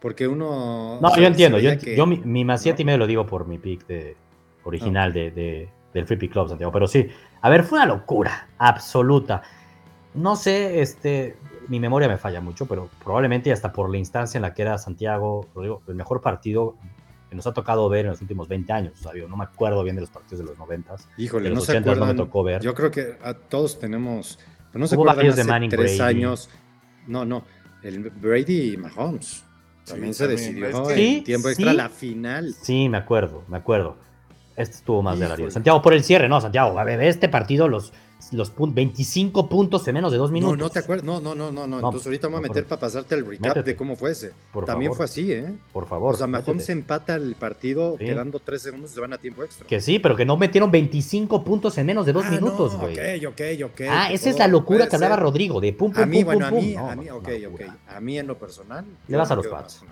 Porque uno. No, yo entiendo. Yo, mi, mi, siete y medio lo digo por mi pick de, original de, del Free Club, Santiago. Pero sí, a ver, fue una locura absoluta. No sé, este, mi memoria me falla mucho, pero probablemente hasta por la instancia en la que era Santiago, digo, el mejor partido que nos ha tocado ver en los últimos 20 años. O no me acuerdo bien de los partidos de los 90. Híjole, no se acuerdan, no me tocó ver. Yo creo que a todos tenemos, no se acuerdan hace de Manning, tres años. No, no, el Brady y Mahomes. También se decidió en tiempo extra la final. Sí, me acuerdo, me acuerdo. Este estuvo más de la vida. Santiago, por el cierre, no, Santiago, a ver, este partido los, los 25 puntos en menos de dos minutos. No, no te acuerdas. No, no, no, no, no. Entonces ahorita me voy a meter para pasarte el recap de cómo fue ese. También fue así, ¿eh? Por favor. O sea, Mahomes se empata el partido quedando tres segundos y se van a tiempo extra. Que sí, pero que no metieron 25 puntos en menos de dos ah, minutos, güey. ok, ok, ok. Ah, esa es la locura que hablaba Rodrigo, de pum, pum, a mí, pum, bueno, pum, a mí, a mí, ok, ok. A mí en lo personal. Le vas a los Pats.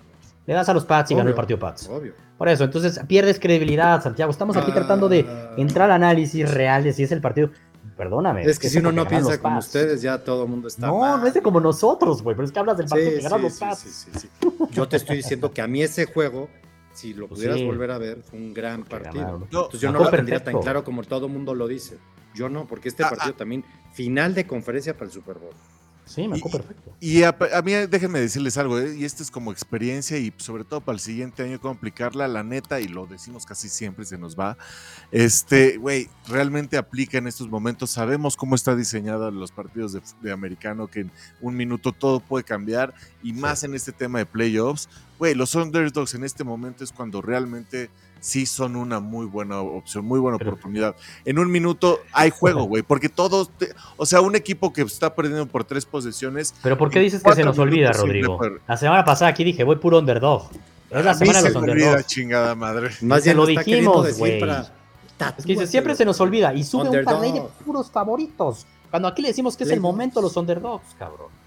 Le das a los Pats y ganó el partido Pats. Obvio. Por eso, entonces pierdes credibilidad, Santiago. Estamos aquí tratando de ah. entrar al análisis real de si es el partido. Perdóname. Es que si uno no piensa como ustedes, ya todo el mundo está. No, no es de como nosotros, güey. Pero es que hablas del partido que ganan los Pats. Sí, sí, Yo te estoy diciendo que a mí ese juego, si lo pues pudieras volver a ver, fue un gran partido. Entonces yo no lo tendría tan claro como todo el mundo lo dice. Yo no, porque este ah, partido ah. también, final de conferencia para el Super Bowl. Sí, me acuerdo perfecto. Y a, mí, déjenme decirles algo, ¿eh? y esto es como experiencia y sobre todo para el siguiente año cómo aplicarla, la neta, y lo decimos casi siempre, se nos va. Este, güey, realmente aplica en estos momentos. Sabemos cómo está diseñado los partidos de, americano, que en un minuto todo puede cambiar, y más en este tema de playoffs. Güey, los underdogs en este momento es cuando realmente sí son una muy buena opción, muy buena oportunidad. En un minuto hay juego, güey, porque todos, o sea, un equipo que está perdiendo por tres posiciones. Pero ¿por qué dices que se nos olvida, Rodrigo? La semana pasada aquí dije, voy puro underdog. Es la semana de los underdogs. chingada madre. Más bien lo dijimos, güey. Es que siempre se nos olvida y sube un par de puros favoritos. Cuando aquí le decimos que es el momento los underdogs, cabrón.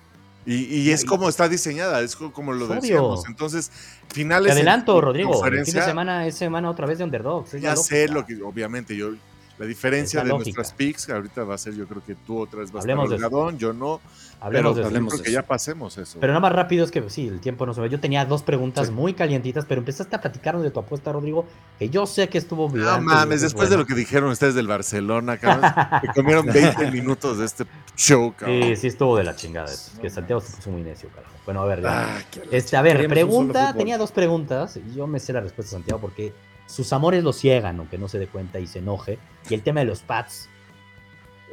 Y, es como está diseñada, es como lo decíamos. Entonces, finales. Te adelanto, Rodrigo. El fin de semana es semana otra vez de Underdogs. Ya sé lo que, obviamente, yo. La diferencia de nuestras picks, ahorita va a ser, yo creo que tú otra vez vas a estar yo no. Hablemos pero, de eso. que ya pasemos eso. Pero nada más rápido es que sí, el tiempo no se ve. Yo tenía dos preguntas muy calientitas, pero empezaste a platicarnos de tu apuesta, Rodrigo, que yo sé que estuvo bien. No mames, después de lo que dijeron ustedes del Barcelona, cabrón, que comieron 20 minutos de este show, cabrón. Sí, sí estuvo de la chingada. que Santiago se puso muy necio, carajo. Bueno, a ver, ah, este, a ver, pregunta, tenía dos preguntas, y yo me sé la respuesta de Santiago porque sus amores lo ciegan, aunque no se dé cuenta y se enoje. Y el tema de los pads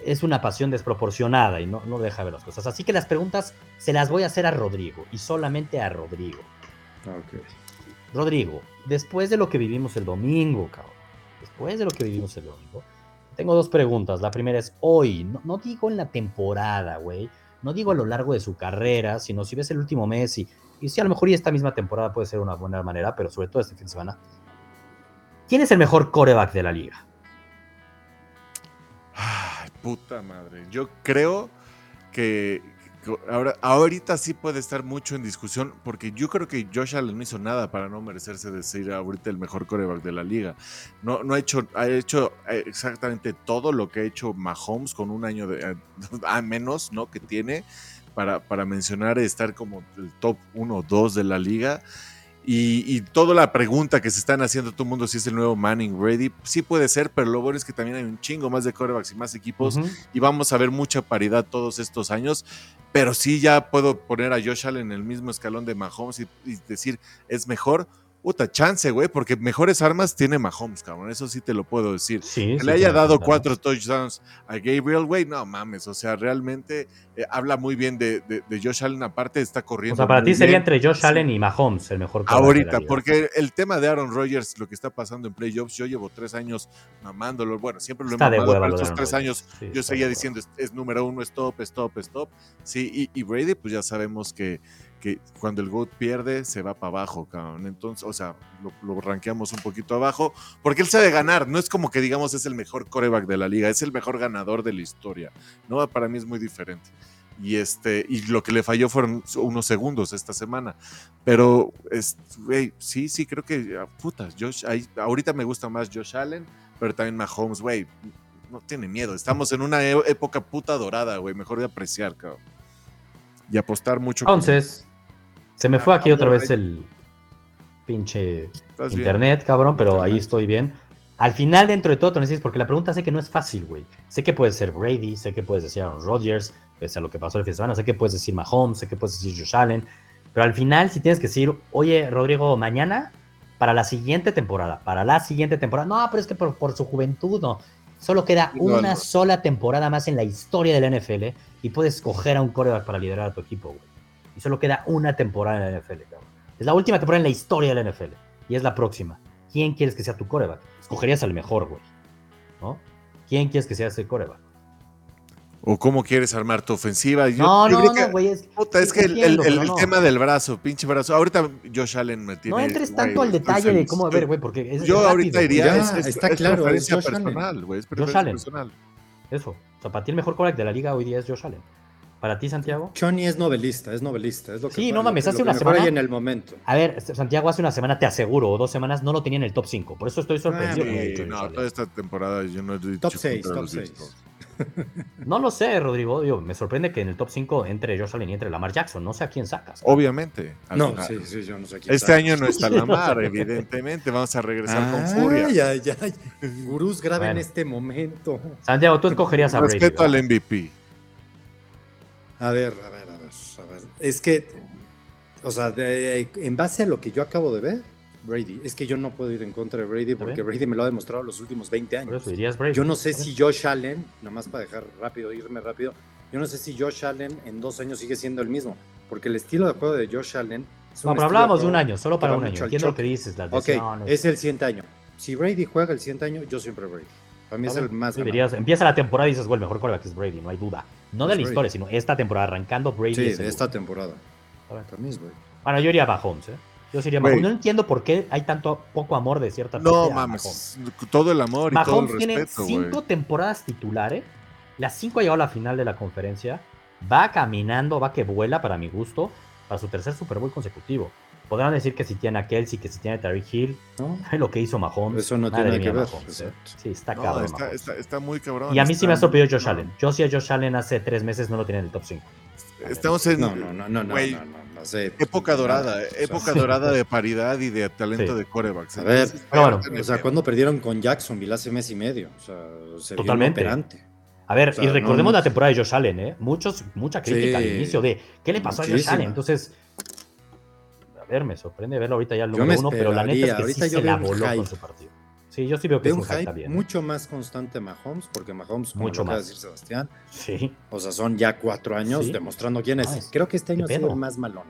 es una pasión desproporcionada y no, no deja ver las cosas. Así que las preguntas se las voy a hacer a Rodrigo y solamente a Rodrigo. Rodrigo, después de lo que vivimos el domingo, cabrón, después de lo que vivimos el domingo, tengo dos preguntas. La primera es hoy, no, digo en la temporada, güey, no digo a lo largo de su carrera, sino si ves el último mes y, y si a lo mejor y esta misma temporada puede ser una buena manera, pero sobre todo este fin de semana. ¿Quién es el mejor coreback de la liga? Ay, puta madre. Yo creo que, ahora, ahorita sí puede estar mucho en discusión, porque yo creo que Josh Allen no hizo nada para no merecerse de ser ahorita el mejor coreback de la liga. No, no ha hecho, ha hecho eh, exactamente todo lo que ha hecho Mahomes con un año de, a menos, ¿no? Que tiene para, para mencionar estar como el top 1 o 2 de la liga. Y, toda la pregunta que se están haciendo todo el mundo si es el nuevo Manning ready, sí puede ser, pero lo bueno es que también hay un chingo más de corebacks y más equipos y vamos a ver mucha paridad todos estos años, pero sí ya puedo poner a Josh Allen en el mismo escalón de Mahomes y decir, es mejor puta chance, güey, porque mejores armas tiene Mahomes, cabrón. Eso sí te lo puedo decir. que le haya dado cuatro touchdowns a Gabriel, güey, no mames. O sea, realmente eh, habla muy bien de, de, Josh Allen. Aparte, está corriendo. O sea, para ti sería entre Josh Allen y Mahomes el mejor. Ahorita, porque el tema de Aaron Rodgers, lo que está pasando en playoffs, yo llevo tres años mamándolo. Bueno, siempre lo he mamado, pero estos tres años yo seguía diciendo es, número uno, stop, stop, stop. Sí, y Brady, pues ya sabemos que que cuando el GOAT pierde se va para abajo, cabrón. Entonces, o sea, lo, lo, rankeamos un poquito abajo, porque él sabe ganar, no es como que digamos es el mejor coreback de la liga, es el mejor ganador de la historia, ¿no? Para mí es muy diferente. Y, este, y lo que le falló fueron unos segundos esta semana. Pero, es, sí, sí, creo que, ah, putas, Josh, ahorita me gusta más Josh Allen, pero también Mahomes, güey, no tiene miedo. Estamos en una e, época puta dorada, güey, mejor de apreciar, cabrón. Y apostar mucho. Entonces, se me fue aquí otra vez el pinche internet, cabrón, pero ahí estoy bien. Al final, dentro de todo, te necesitas, porque la pregunta sé que no es fácil, güey. Sé que puede ser Brady, sé que puedes decir Aaron Rodgers, pese a lo que pasó el fin de semana, sé que puedes decir Mahomes, sé que puedes decir Josh Allen, pero al final, si tienes que decir, oye, Rodrigo, mañana, para la siguiente temporada, para la siguiente temporada, no, pero es que por, su juventud, no. Solo queda una sola temporada más en la historia de la NFL y puedes escoger a un coreback para liderar a tu equipo, güey y solo queda una temporada en la NFL, cabrón. Es la última temporada en la historia de la NFL y es la próxima. ¿Quién quieres que sea tu coreback? Escogerías al mejor, güey. ¿No? ¿Quién quieres que sea ese coreback? ¿O cómo quieres armar tu ofensiva? no, no, no, güey. Es, es que el, tema del brazo, pinche brazo. Ahorita Josh Allen me tiene. No entres tanto al detalle de cómo, a ver, güey, porque es. Yo ahorita iría. es, está claro. Preferencia personal, güey. Es Josh Allen. Personal. Eso. O sea, para ti el mejor coreback de la liga hoy día es Josh Allen. ¿Para ti, Santiago? Johnny es novelista, es novelista. Es lo que sí, no mames, hace una semana. en el momento. A ver, Santiago, hace una semana, te aseguro, o dos semanas, no lo tenía en el top 5. Por eso estoy sorprendido. no, toda esta temporada yo no he dicho. Top 6, top 6. No lo sé, Rodrigo. me sorprende que en el top 5 entre Josh Allen y entre Lamar Jackson. No sé a quién sacas. Obviamente. No, sí, sí, yo no sé a quién Este año no está Lamar, evidentemente. Vamos a regresar con furia. Ya, ya. Gurús, graba en este momento. Santiago, tú escogerías a Brady. Respeto al MVP. A ver, a ver, a ver, a ver. Es que, o sea, en base a lo que yo acabo de ver, Brady, es que yo no puedo ir en contra de Brady porque Brady me lo ha demostrado los últimos 20 años. Yo no sé si Josh Allen, nomás para dejar rápido, irme rápido, yo no sé si Josh Allen en dos años sigue siendo el mismo, porque el estilo de juego de Josh Allen... no, pero hablábamos de un año, solo para un año. Entiendo lo que dices, las Ok, es el 100 año. Si Brady juega el 100 año, yo siempre Brady. Para mí es el más. empieza la temporada y dices, bueno, el mejor quarterback es Brady, no hay duda. No de la historia, sino esta temporada, arrancando Brady. Sí, de esta temporada. Para mí es Brady. Bueno, yo iría a Mahomes, ¿eh? Yo sería Mahomes. No entiendo por qué hay tanto poco amor de cierta No mames, todo el amor y todo el respeto, tiene cinco temporadas titulares. Las cinco ha llegado a la final de la conferencia. Va caminando, va que vuela para mi gusto, para su tercer Super Bowl consecutivo. Podrán decir que si tiene a Kelsey, que si tiene a Tariq Hill, ¿no? lo que hizo Mahomes. Eso no tiene que ver. ¿eh? Sí, está cabrón. Está, muy cabrón. Y a mí sí me ha sorprendido Josh Allen. Yo sí a Josh Allen hace tres meses no lo tiene en el top 5. Estamos en. No, no, no, no, no, Época dorada, época dorada de paridad y de talento de corebacks. A ver, bueno, o sea, cuando perdieron con Jacksonville hace mes y medio. O sea, se Totalmente. A ver, y recordemos la temporada de Josh Allen, ¿eh? Muchos, mucha crítica al inicio de qué le pasó a Josh Allen. Entonces, a ver, me sorprende verlo ahorita ya el número uno, pero la neta es que sí se la voló con su partido. Sí, yo sí veo que es un hype bien. ¿eh? mucho más constante Mahomes, porque Mahomes, como mucho lo más. decir Sebastián, sí. o sea, son ya cuatro años demostrando quién es. Creo que este año ha sido más malón.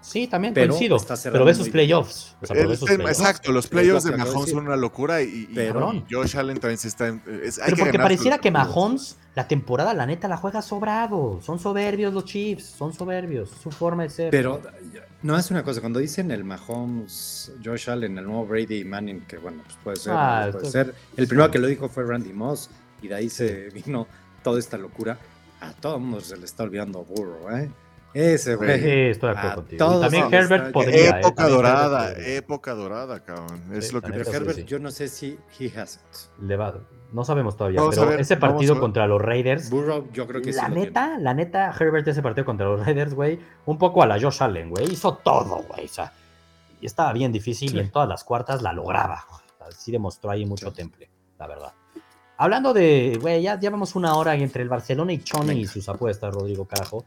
Sí, también pero coincido. Pero ve sus playoffs. Exacto, los playoffs de Mahomes son una locura y, y Josh Allen también se está. Es, pero porque pareciera que Mahomes, la temporada, la neta, la juega sobrado. Son soberbios los Chiefs, son soberbios. Su forma de ser. Pero no es una cosa, cuando dicen el Mahomes, Josh Allen, el nuevo Brady Manning, que bueno, pues puede ser. Ah, puede ser. El primero que lo dijo fue Randy Moss y de ahí se vino toda esta locura A todo el mundo se le está olvidando Burrow, ¿eh? Ese güey. Sí, estoy de acuerdo contigo. también Herbert podría. ¿eh? Época dorada, época dorada, cabrón. es lo que pero Herbert, yo no sé si he has it. Le va, no sabemos todavía, pero ese partido contra los Raiders. Burrow, yo creo que La neta, la neta, Herbert, ese partido contra los Raiders, güey, un poco a la Josh Allen, güey. Hizo todo, güey. O sea, y estaba bien difícil y en todas las cuartas la lograba. Así demostró ahí mucho temple, la verdad. Hablando de, güey, ya llevamos una hora entre el Barcelona y Choni y sus apuestas, Rodrigo Carajo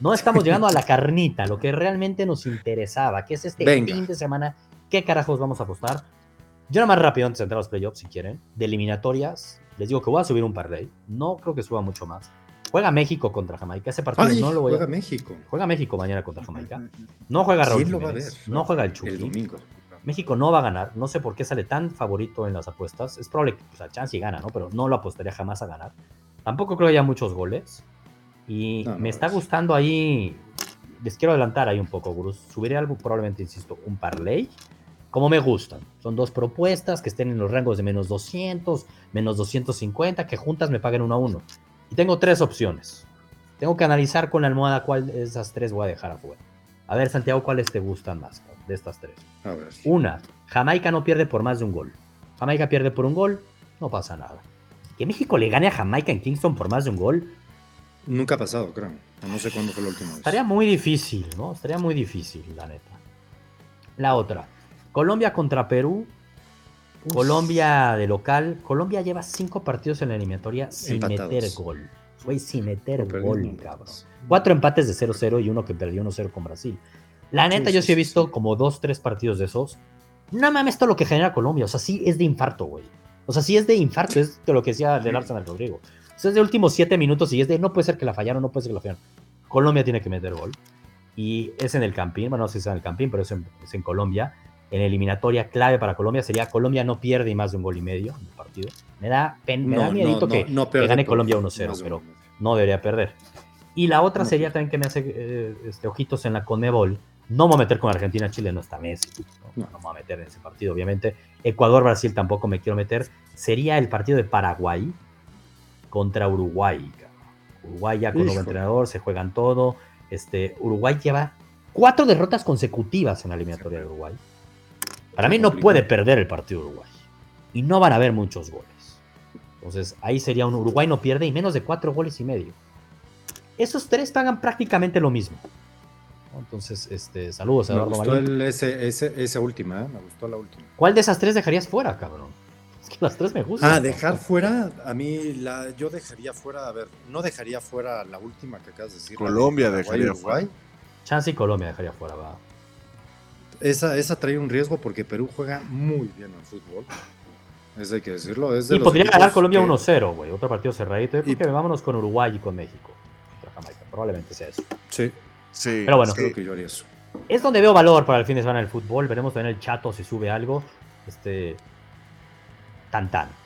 no estamos llegando a la carnita, lo que realmente nos interesaba, que es este fin de semana. ¿Qué carajos vamos a apostar? Yo nada más rápido antes de entrar a los playoffs, si quieren, de eliminatorias, les digo que voy a subir un parlay. No creo que suba mucho más. Juega México contra Jamaica. Ese partido no lo voy a... Juega México. Juega México mañana contra Jamaica. No juega Raúl No juega el Chucky. El domingo. México no va a ganar. No sé por qué sale tan favorito en las apuestas. Es probable que pues, a chance y gana, ¿no? Pero no lo apostaría jamás a ganar. Tampoco creo que haya muchos goles. Y me está gustando ahí. Les quiero adelantar ahí un poco, Gurus. Subiré algo, probablemente, insisto, un parlay. Como me gustan. Son dos propuestas que estén en los rangos de menos 200, menos 250, que juntas me paguen uno a uno. Y tengo tres opciones. Tengo que analizar con la almohada cuál de esas tres voy a dejar afuera. A ver, Santiago, ¿cuáles te gustan más de estas tres? Una, Jamaica no pierde por más de un gol. Jamaica pierde por un gol, no pasa nada. Que México le gane a Jamaica en Kingston por más de un gol, Nunca ha pasado, creo. No sé cuándo fue la última vez. Estaría muy difícil, ¿no? Estaría muy difícil, la neta. La otra. Colombia contra Perú. Colombia de local. Colombia lleva cinco partidos en la eliminatoria sin meter gol. Güey, sin meter gol, cabrón. Cuatro empates de 0-0 y uno que perdió 1-0 con Brasil. La neta, yo sí he visto como dos, tres partidos de esos. No mames, esto lo que genera Colombia. O sea, sí es de infarto, güey. O sea, sí es de infarto, es de lo que decía del Arsenal Rodrigo. Es de últimos siete minutos y es de no puede ser que la fallaron, no puede ser que la fallaron. Colombia tiene que meter gol. Y es en el Campín, bueno, no sé si es en el Campín, pero es en, Colombia. En eliminatoria clave para Colombia sería Colombia no pierde más de un gol y medio en el partido. Me da, pen, me da miedito que, gane Colombia 1-0, pero no debería perder. Y la otra sería también que me hace eh, este, ojitos en la Conmebol. No me voy a meter con Argentina, Chile no está Messi. No, me voy a meter en ese partido, obviamente. Ecuador, Brasil tampoco me quiero meter. Sería el partido de Paraguay, contra Uruguay. Uruguay ya con nuevo entrenador, se juegan todo. Este, Uruguay lleva cuatro derrotas consecutivas en la eliminatoria de Uruguay. Para mí no puede perder el partido de Uruguay. Y no van a haber muchos goles. Entonces ahí sería un Uruguay no pierde y menos de cuatro goles y medio. Esos tres pagan prácticamente lo mismo. Entonces, este, saludos a Eduardo Me gustó ese, esa última, ¿eh? me gustó la última. ¿Cuál de esas tres dejarías fuera, cabrón? las tres me gustan. Ah, dejar fuera, a mí la, yo dejaría fuera, a ver, no dejaría fuera la última que acabas de decir. Colombia dejaría fuera. Chance y Colombia dejaría fuera, va. Esa, esa trae un riesgo porque Perú juega muy bien al fútbol. Eso hay que decirlo. Es y podría ganar Colombia 1-0, güey. Otro partido cerradito. y... vámonos con Uruguay y con México. Probablemente sea eso. Sí. Sí. Pero bueno. Creo que yo haría eso. Es donde veo valor para el fin de semana del fútbol. Veremos también el chato si sube algo. Este,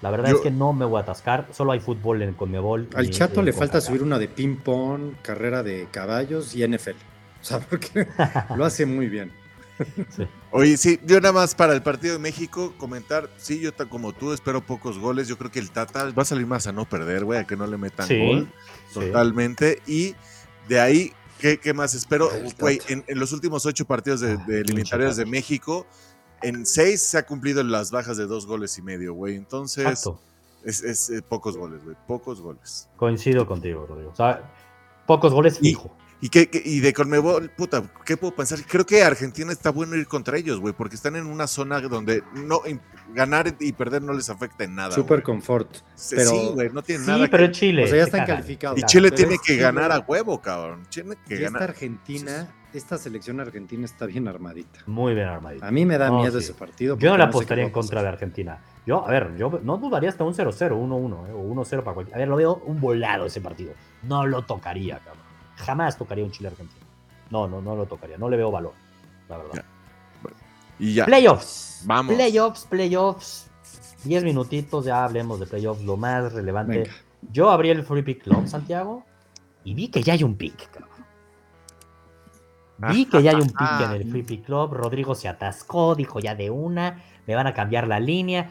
la verdad es que no me voy a atascar, solo hay fútbol en Conmebol. Al Chato le falta subir una de ping-pong, carrera de caballos y NFL. O sea, porque lo hace muy bien. Oye, sí, yo nada más para el partido de México comentar, sí, yo como tú espero pocos goles, yo creo que el Tata va a salir más a no perder, güey, a que no le metan gol, totalmente, y de ahí, ¿qué, más espero? Güey, en, los últimos ocho partidos de, ah, de eliminatorias de México, en seis se ha cumplido las bajas de dos goles y medio, güey. Entonces, es, eh, pocos goles, güey. Pocos goles. Coincido contigo, Rodrigo. O sea, pocos goles fijo. ¿Y, qué, y de Conmebol, puta, ¿qué puedo pensar? Creo que Argentina está bueno ir contra ellos, güey, porque están en una zona donde no ganar y perder no les afecta en nada. Super confort. Pero, sí, güey, no tiene nada. Sí, pero Chile. O sea, ya están calificados. Y Chile tiene que ganar a huevo, cabrón. Tiene que ganar. Esta Argentina esta selección argentina está bien armadita. Muy bien armadita. A mí me da miedo ese partido. Yo no le apostaría en contra de Argentina. Yo, a ver, yo no dudaría hasta un 0-0, 1-1, eh, o 1-0 para cualquier. A ver, lo veo un volado ese partido. No lo tocaría, cabrón. Jamás tocaría un Chile-Argentina. No, no, no lo tocaría. No le veo valor, la verdad. Y ya. Playoffs. Vamos. Playoffs, playoffs. 10 minutitos, ya hablemos de playoffs, lo más relevante. Yo abrí el Free Pick Club, Santiago, y vi que ya hay un pick, cabrón. Vi que ya hay un pick en el Free Pick Club. Rodrigo se atascó, dijo ya de una, me van a cambiar la línea.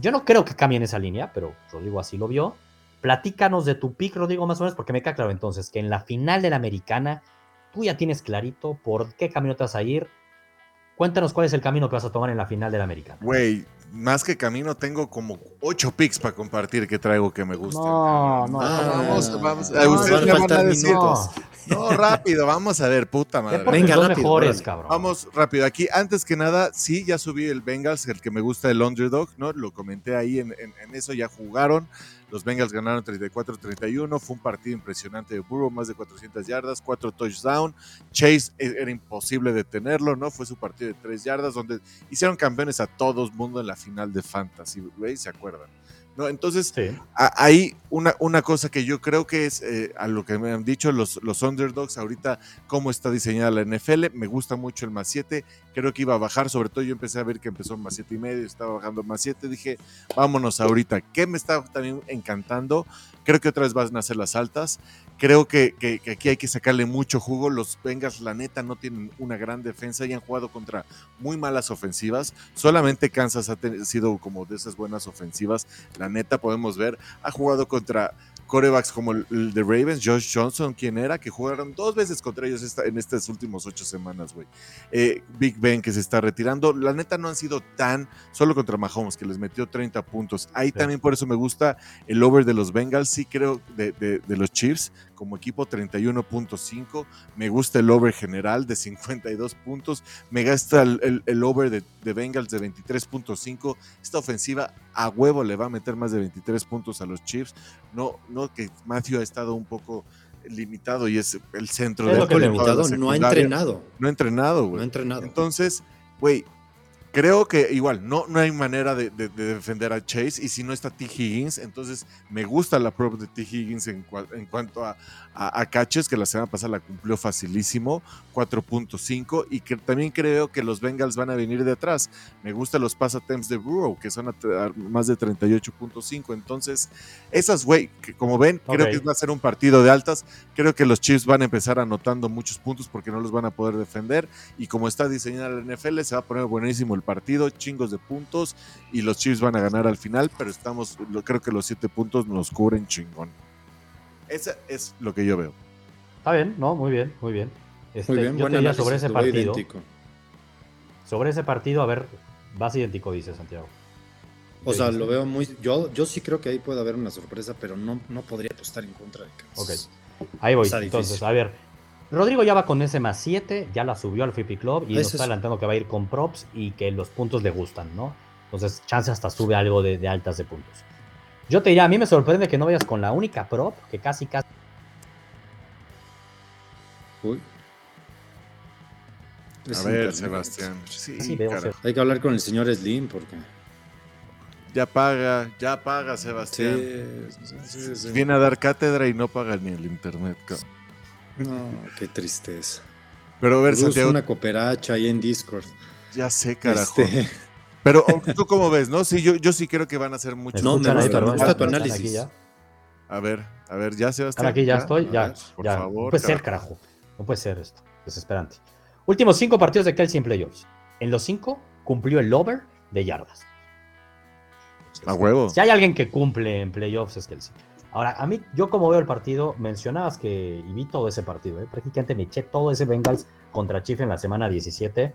Yo no creo que cambien esa línea, pero Rodrigo así lo vio. Platícanos de tu pick, Rodrigo, más o menos, porque me queda claro entonces que en la final de la americana tú ya tienes clarito por qué camino te vas a ir. Cuéntanos cuál es el camino que vas a tomar en la final de la americana. Güey, más que camino, tengo como ocho picks para compartir que traigo que me gustan. No, no, vamos, vamos. ustedes me van a decir. No, rápido, vamos a ver, puta madre. Venga, los mejores, cabrón. Vamos rápido. Aquí, antes que nada, sí, ya subí el Bengals, el que me gusta, el Underdog, ¿no? Lo comenté ahí en, eso, ya jugaron. Los Bengals ganaron 34-31. Fue un partido impresionante de Burrow, más de 400 yardas, cuatro touchdowns. Chase e, era imposible detenerlo, ¿no? Fue su partido de tres yardas, donde hicieron campeones a todos mundo en la final de Fantasy, ¿veis? ¿Se acuerdan? ¿No? Entonces, hay una, una cosa que yo creo que es eh, a lo que me han dicho los, los underdogs ahorita, cómo está diseñada la NFL. Me gusta mucho el más 7. Creo que iba a bajar, sobre todo yo empecé a ver que empezó más 7 y medio, estaba bajando más 7. Dije, vámonos ahorita. ¿Qué me está también encantando? Creo que otra vez van a ser las altas. Creo que, aquí hay que sacarle mucho jugo. Los Bengals, la neta, no tienen una gran defensa y han jugado contra muy malas ofensivas. Solamente Kansas ha sido como de esas buenas ofensivas. La neta, podemos ver, ha jugado contra corebacks como el, de Ravens, Josh Johnson, quien era, que jugaron dos veces contra ellos en estas últimas ocho semanas, güey. Eh, Big Ben que se está retirando. La neta no han sido tan, solo contra Mahomes, que les metió 30 puntos. Ahí también por eso me gusta el over de los Bengals, sí creo, de, de los Chiefs, como equipo 31.5. Me gusta el over general de 52 puntos. Me gusta el, over de, de, Bengals de 23.5. Esta ofensiva a huevo le va a meter más de 23 puntos a los Chiefs. No, no que Matthew ha estado un poco limitado y es el centro de lo limitado, no ha entrenado. No ha entrenado, güey. No ha entrenado. Entonces, güey, Creo que igual, no, no hay manera de, defender a Chase y si no está T. Higgins, entonces me gusta la prop de T. Higgins en, en cuanto a, a, Caches, que la semana pasada la cumplió facilísimo, 4.5 y que también creo que los Bengals van a venir de atrás. Me gustan los pasatemps de Burrow, que son más de 38.5. Entonces, esas, güey, como ven, creo que va a ser un partido de altas. Creo que los Chiefs van a empezar anotando muchos puntos porque no los van a poder defender y como está diseñada la NFL, se va a poner buenísimo el partido, chingos de puntos y los Chiefs van a ganar al final, pero estamos, creo que los siete puntos nos cubren chingón. Eso es lo que yo veo. Está bien, no, muy bien, muy bien. Este, muy bien, yo te sobre ese partido. Sobre ese partido, a ver, vas idéntico, dice Santiago. O sea, lo veo muy. Yo, yo sí creo que ahí puede haber una sorpresa, pero no, no podría apostar en contra de Kansas. Ok. Ahí voy. Entonces, a ver, Rodrigo ya va con ese más 7, ya la subió al Flippy Club y nos está adelantando que va a ir con props y que los puntos le gustan, ¿no? Entonces, chance hasta sube algo de, altas de puntos. Yo te diría, a mí me sorprende que no vayas con la única prop que casi casi. Uy. a ver, Sebastián. Sí, Hay que hablar con el señor Slim porque. Ya paga, ya paga, Sebastián. Viene a dar cátedra y no paga ni el internet. No, qué tristeza. Pero a ver, Santiago. una cooperacha ahí en Discord. Ya sé, carajo. Este, Pero tú cómo ves, ¿no? Sí, yo, yo sí creo que van a ser muchos. No, me gusta, tu análisis. A ver, a ver, ya se va Aquí ya, estoy, ya. por favor. No puede ser, carajo. No puede ser esto. Desesperante. Últimos cinco partidos de Kelsey en playoffs. En los cinco cumplió el over de yardas. A huevo. Si hay alguien que cumple en playoffs es Kelsey. Ahora, a mí, yo como veo el partido, mencionabas que, y vi todo ese partido, ¿eh? prácticamente me eché todo ese Bengals contra Chiefs en la semana 17.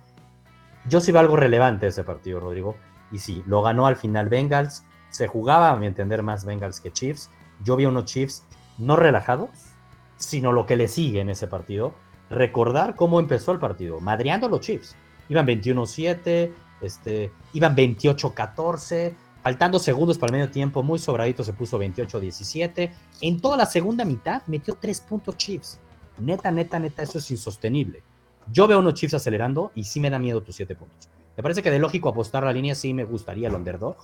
Yo sí veo algo relevante ese partido, Rodrigo. Y sí, lo ganó al final Bengals. Se jugaba, a mi entender, más Bengals que Chiefs. Yo vi unos Chiefs no relajados, sino lo que le sigue en ese partido. Recordar cómo empezó el partido, madreando a los Chiefs. Iban 21-7, este, iban 28-14 Faltando segundos para el medio tiempo, muy sobradito se puso 28-17. En toda la segunda mitad metió 3 puntos Chiefs. Neta, neta, neta, eso es insostenible. Yo veo unos Chiefs acelerando y sí me da miedo tus 7 puntos. Me parece que de lógico apostar la línea sí me gustaría el underdog,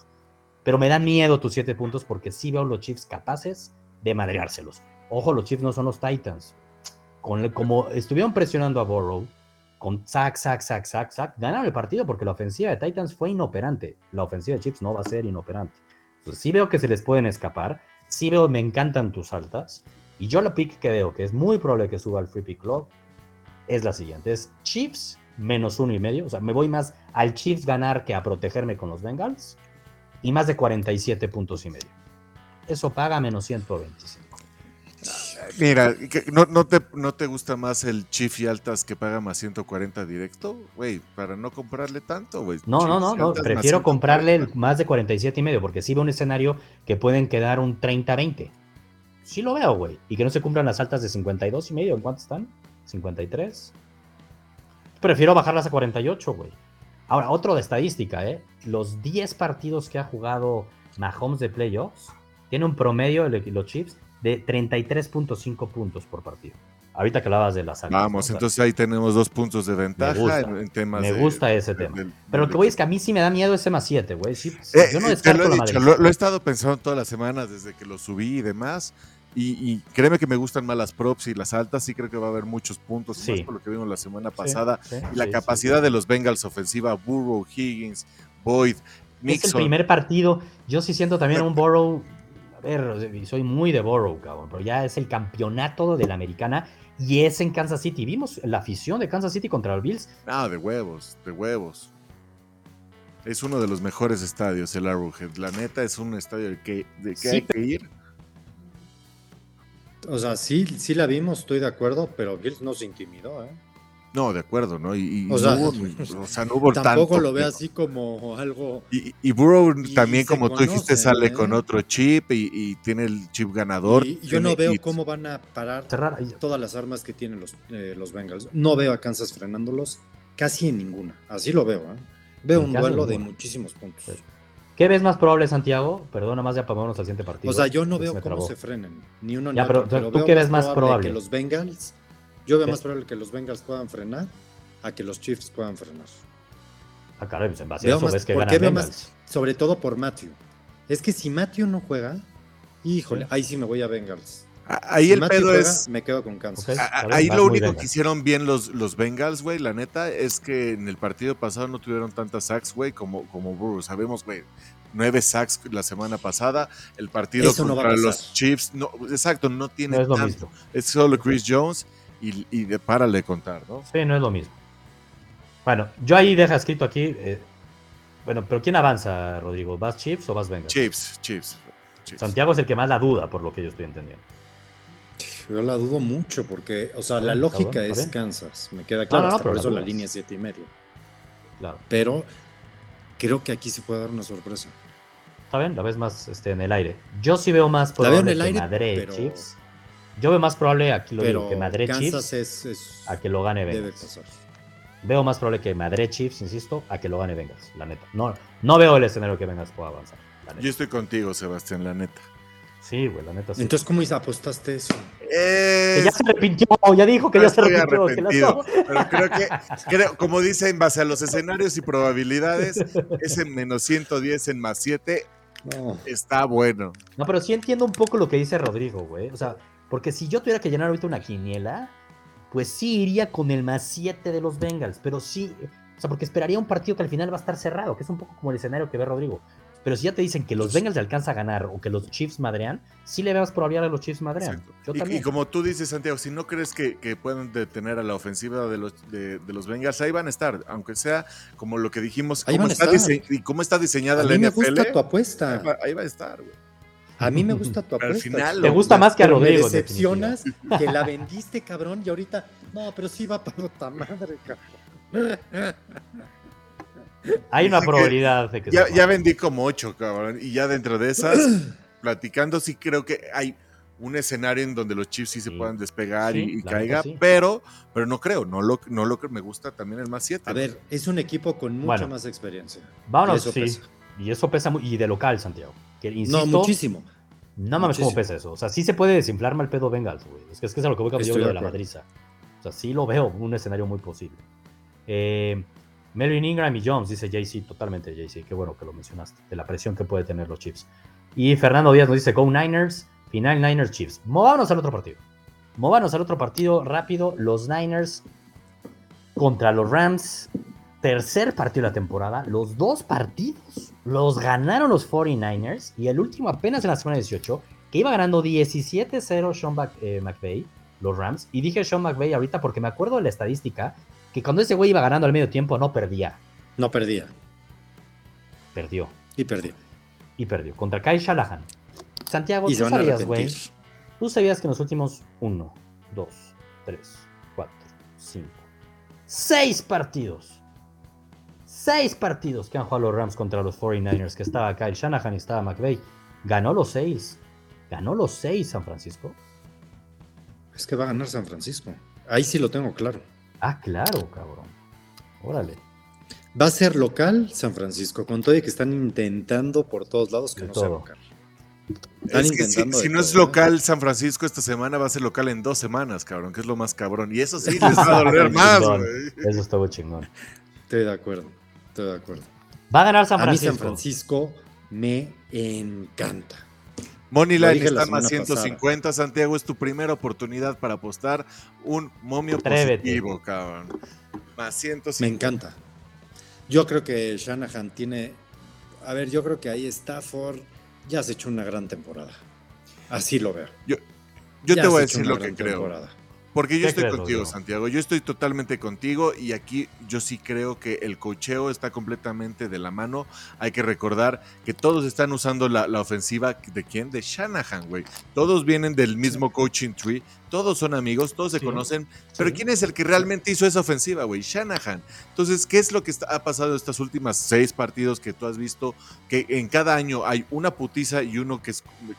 pero me da miedo tus 7 puntos porque sí veo los Chiefs capaces de madreárselos. Ojo, los Chiefs no son los Titans. Como estuvieron presionando a Burrow, con sac, sac, sac, sac, sac, ganaron el partido porque la ofensiva de Titans fue inoperante. La ofensiva de Chips no va a ser inoperante. Entonces sí veo que se les pueden escapar, sí veo, me encantan tus altas, y yo la pick que veo, que es muy probable que suba al Free Pick Club, es la siguiente, es Chiefs menos uno y medio, o sea, me voy más al Chiefs ganar que a protegerme con los Bengals, y más de 47 puntos y medio. eso paga menos 125. Mira, ¿no, no, te, ¿no te gusta más el Chief y Altas que paga más 140 directo? Güey, para no comprarle tanto, güey. No, no, no, no, prefiero comprarle más de 47 y medio, porque sí veo un escenario que pueden quedar un 30-20. Sí lo veo, güey. Y que no se cumplan las altas de 52 y medio. ¿En cuánto están? 53. Prefiero bajarlas a 48, güey. Ahora, otro de estadística, ¿eh? Los 10 partidos que ha jugado Mahomes de playoffs, tiene un promedio de los Chips de 33.5 puntos por partido. Ahorita que hablabas de las altas. Vamos, entonces ahí tenemos dos puntos de ventaja en, temas Me gusta ese tema. Pero lo que voy es que a mí sí me da miedo ese más 7, güey. Eh, yo no descarto lo, la lo, he estado pensando todas las semanas desde que lo subí y demás. Y, créeme que me gustan más las props y las altas. Sí creo que va a haber muchos puntos, más por lo que vimos la semana pasada. y la capacidad de los Bengals ofensiva, Burrow, Higgins, Boyd, Mixon. Es el primer partido. Yo sí siento también un Burrow. Soy muy de Burrow, cabrón. Pero ya es el campeonato de la americana y es en Kansas City. Vimos la afición de Kansas City contra los Bills. Ah, de huevos, de huevos. Es uno de los mejores estadios, el Arrowhead. La neta es un estadio de que, de que hay que ir o sea, sí, sí la vimos, estoy de acuerdo, pero Bills no se intimidó, ¿eh? No, de acuerdo, ¿no? Y, o, sea, no hubo tampoco lo ve así como algo. Y, y Burrow también, como tú dijiste, sale con ¿eh? otro chip y, tiene el chip ganador. Y yo no veo cómo van a parar todas las armas que tienen los, eh, los Bengals. No veo a Kansas frenándolos casi en ninguna. Así lo veo, ¿eh? Veo un duelo de muchísimos puntos. ¿Qué ves más probable, Santiago? Perdona más ya para al siguiente partido. O sea, yo no veo cómo se frenen. Ni uno ni ya, pero, ¿tú qué ves más probable? Que los Bengals, yo veo más probable que los Bengals puedan frenar a que los Chiefs puedan frenar. Ah, caray, pues en base a eso ves que gana Bengals. sobre todo por Matthew. Es que si Matthew no juega, híjole, ahí sí me voy a Bengals. Ahí el pedo es. Me quedo con Kansas. ahí lo único que hicieron bien los, los Bengals, güey, la neta, es que en el partido pasado no tuvieron tantas sacks, güey, como, como Burrow. Sabemos, güey, nueve sacks la semana pasada. El partido contra los Chiefs, no, exacto, no tiene. es lo mismo. Es solo Chris Jones y, y de, párale de contar, ¿no? Sí, no es lo mismo. Bueno, yo ahí deja escrito aquí. Eh, bueno, pero ¿quién avanza, Rodrigo? ¿Vas Chiefs o vas Bengals? Chiefs, Chiefs. Santiago es el que más la duda, por lo que yo estoy entendiendo. Yo la dudo mucho porque, o sea, la lógica es Kansas, me queda claro, por eso la línea es siete y medio. Claro. Pero creo que aquí se puede dar una sorpresa. Está bien, la ves más este, en el aire. Yo sí veo más probable que Madre Chiefs. Yo veo más probable aquí lo digo, que Madre Chiefs a que lo gane Bengals. Veo más probable que Madre Chiefs, insisto, a que lo gane Bengals, la neta. No, no veo el escenario que Bengals pueda avanzar. Yo estoy contigo, Sebastián, la neta. Sí, güey, la neta sí. Entonces, ¿cómo apostaste eso? Que ya se arrepintió, ya dijo que ya se arrepintió. pero creo que, creo, como dice, en base a los escenarios y probabilidades, ese menos 110 en más 7 está bueno. No, pero sí entiendo un poco lo que dice Rodrigo, güey. O sea, porque si yo tuviera que llenar ahorita una quiniela, pues sí iría con el más 7 de los Bengals, pero sí, o sea, porque esperaría un partido que al final va a estar cerrado, que es un poco como el escenario que ve Rodrigo. Pero si ya te dicen que los Bengals alcanza a ganar o que los Chiefs madrean, sí le veas probabilidad a los Chiefs madrean. y, como tú dices, Santiago, si no crees que, que puedan detener a la ofensiva de los, de, los Bengals, ahí van a estar, aunque sea como lo que dijimos, cómo está, y cómo está diseñada la NFL. A mí me gusta tu apuesta. Ahí va, a estar, güey. A mí me gusta tu apuesta. Al final, te gusta más que a Rodrigo. Me decepcionas que la vendiste, cabrón, y ahorita, no, pero sí va para otra madre, cabrón. Hay una probabilidad de que ya, vendí como ocho, cabrón. Y ya dentro de esas, platicando, sí creo que hay un escenario en donde los Chiefs sí, se puedan despegar y, caiga, pero, pero no creo, no lo, no lo me gusta también el más 7. A ver, es un equipo con mucha más experiencia. Vámonos, y eso sí. Pesa. Y eso pesa y de local, Santiago. No, muchísimo. No mames, ¿cómo pesa eso? O sea, sí se puede desinflar mal pedo Bengals, güey. Es que, es que es a lo que voy a yo de la madriza. O sea, sí lo veo, un escenario muy posible. Eh, Melvin Ingram y Jones, dice JC, totalmente JC, qué bueno que lo mencionaste, de la presión que puede tener los Chiefs. Y Fernando Díaz nos dice, Go Niners, final Niners Chiefs. Movámonos al otro partido. Movámonos al otro partido rápido, los Niners contra los Rams, tercer partido de la temporada, los dos partidos los ganaron los 49ers y el último apenas en la semana 18, que iba ganando 17-0 Sean eh, McVay, los Rams, y dije Sean McVay ahorita porque me acuerdo de la estadística que cuando ese güey iba ganando al medio tiempo no perdía. No perdía. Perdió. Y perdió. Y perdió. Contra Kai Shalahan. Santiago, tú sabías, güey. Tú sabías que en los últimos 1, 2, 3, 4, 5, 6 partidos. 6 partidos que han jugado los Rams contra los 49ers, que estaba Kyle Shanahan y estaba McVeigh. Ganó los 6. Ganó los 6 San Francisco. Es que va a ganar San Francisco. Ahí sí lo tengo claro. Ah, claro, cabrón. Órale. Va a ser local San Francisco, con todo y que están intentando por todos lados que no sea local. si, no es local San Francisco esta semana, va a ser local en dos semanas, cabrón, que es lo más cabrón. Y eso sí les va a doler más, Eso estuvo chingón. Estoy de acuerdo, estoy de acuerdo. Va a ganar San Francisco. A mí San Francisco me encanta. Moneyline está más 150. Santiago, es tu primera oportunidad para apostar un momio positivo, cabrón. Más 150. Me encanta. Yo creo que Shanahan tiene. A ver, yo creo que ahí Stafford ya has hecho una gran temporada. Así lo veo. Yo, yo te voy a decir lo que creo. Porque yo estoy contigo, Santiago. Yo estoy totalmente contigo y aquí yo sí creo que el cocheo está completamente de la mano. Hay que recordar que todos están usando la, ofensiva de quién? De Shanahan, güey. Todos vienen del mismo coaching tree, todos son amigos, todos se conocen. Pero ¿quién es el que realmente hizo esa ofensiva, güey? Shanahan. Entonces, ¿qué es lo que ha pasado en estas últimas seis partidos que tú has visto? Que en cada año hay una putiza y uno que,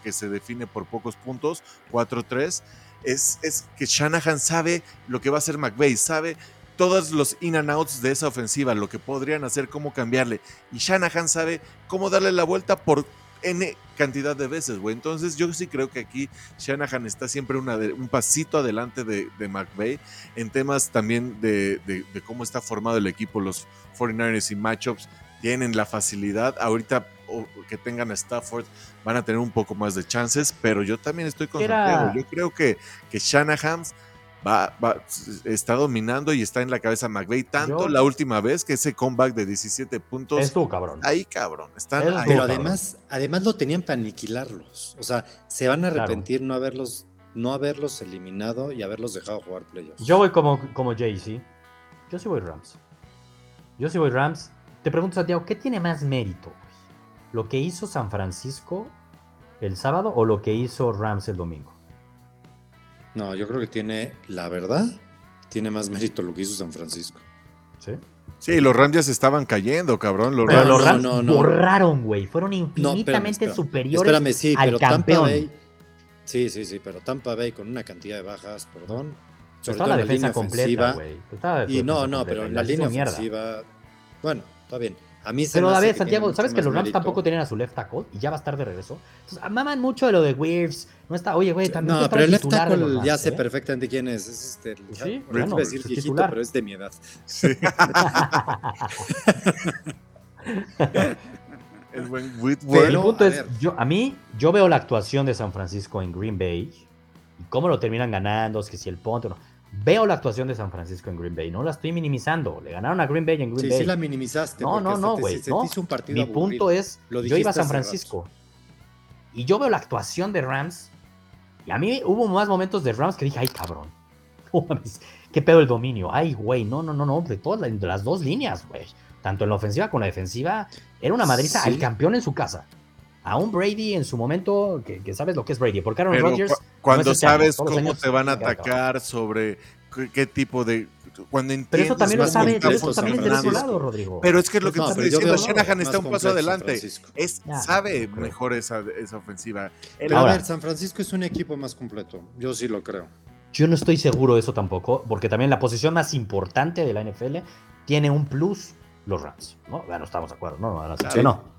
que se define por pocos puntos, 4-3 es, que Shanahan sabe lo que va a hacer McVeigh, sabe todos los in and outs de esa ofensiva, lo que podrían hacer, cómo cambiarle. Y Shanahan sabe cómo darle la vuelta por N cantidad de veces, güey. Entonces yo sí creo que aquí Shanahan está siempre un pasito adelante de, de McVeigh en temas también de, de, cómo está formado el equipo, los 49ers y matchups tienen la facilidad. Ahorita que tengan a Stafford van a tener un poco más de chances, pero yo también estoy con Santiago. Yo creo que, que Shanahan va, va, está dominando y está en la cabeza McVeigh tanto la última vez que ese comeback de 17 puntos. Es tú, cabrón. Ahí, cabrón. pero además, además lo tenían para aniquilarlos. O sea, se van a arrepentir no haberlos no haberlos eliminado y haberlos dejado jugar playoffs. Yo voy como, como Jay-Z. Yo sí voy Rams. Yo sí voy Rams. Te pregunto, Santiago, ¿qué tiene más mérito? ¿Lo que hizo San Francisco el sábado o lo que hizo Rams el domingo? No, yo creo que tiene, la verdad, tiene más mérito lo que hizo San Francisco. ¿Sí? Sí, los Rams ya se estaban cayendo, cabrón. Los pero los Rams borraron, güey. Fueron infinitamente superiores espérame, sí, pero Tampa Bay, sí, sí, sí, pero Tampa Bay con una cantidad de bajas, perdón. Sobre todo la defensa completa, güey. Y no, no, pero en la, línea ofensiva. Bueno, está bien. A mí Pero a ver, Santiago, ¿sabes que los Rams tampoco tenían a su left tackle y ya va a estar de regreso? Entonces, maman mucho de lo de Wirfs. No está, oye, güey, también. No, pero el left tackle ya sé ¿eh? perfectamente quién es. Es este. Sí, bueno, decir es viejito, pero es de mi edad. Sí. el buen Whitworth. El punto es, yo, a mí, yo veo la actuación de San Francisco en Green Bay y cómo lo terminan ganando, es que si el ponte o no. Veo la actuación de San Francisco en Green Bay, no la estoy minimizando. Le ganaron a Green Bay en Green sí, Bay. Sí, la minimizaste. No, no, no, güey. No. Mi punto es, yo iba a San Francisco y yo veo la actuación de Rams y a mí hubo más momentos de Rams que dije, ay, cabrón. ¿Qué pedo el dominio? Ay, güey, no, no, no, no, de todas de las dos líneas, güey. Tanto en la ofensiva como en la defensiva, era una madriza al campeón en su casa a un Brady en su momento, que, sabes lo que es Brady, porque Aaron Rodgers. Cuando sabes cómo te van a atacar, sobre qué, tipo de. Cuando pero eso también lo sabe, pero eso también del otro lado, Rodrigo. Pero es que es lo que no, está diciendo, Shanahan está un paso adelante. Es, sabe mejor esa, esa ofensiva. Pero a ver, San Francisco es un equipo más completo. Yo sí lo creo. Yo no estoy seguro de eso tampoco, porque también la posición más importante de la NFL tiene un plus los Rams. ¿no? Bueno, estamos de acuerdo, ¿no? Ahora sí. no.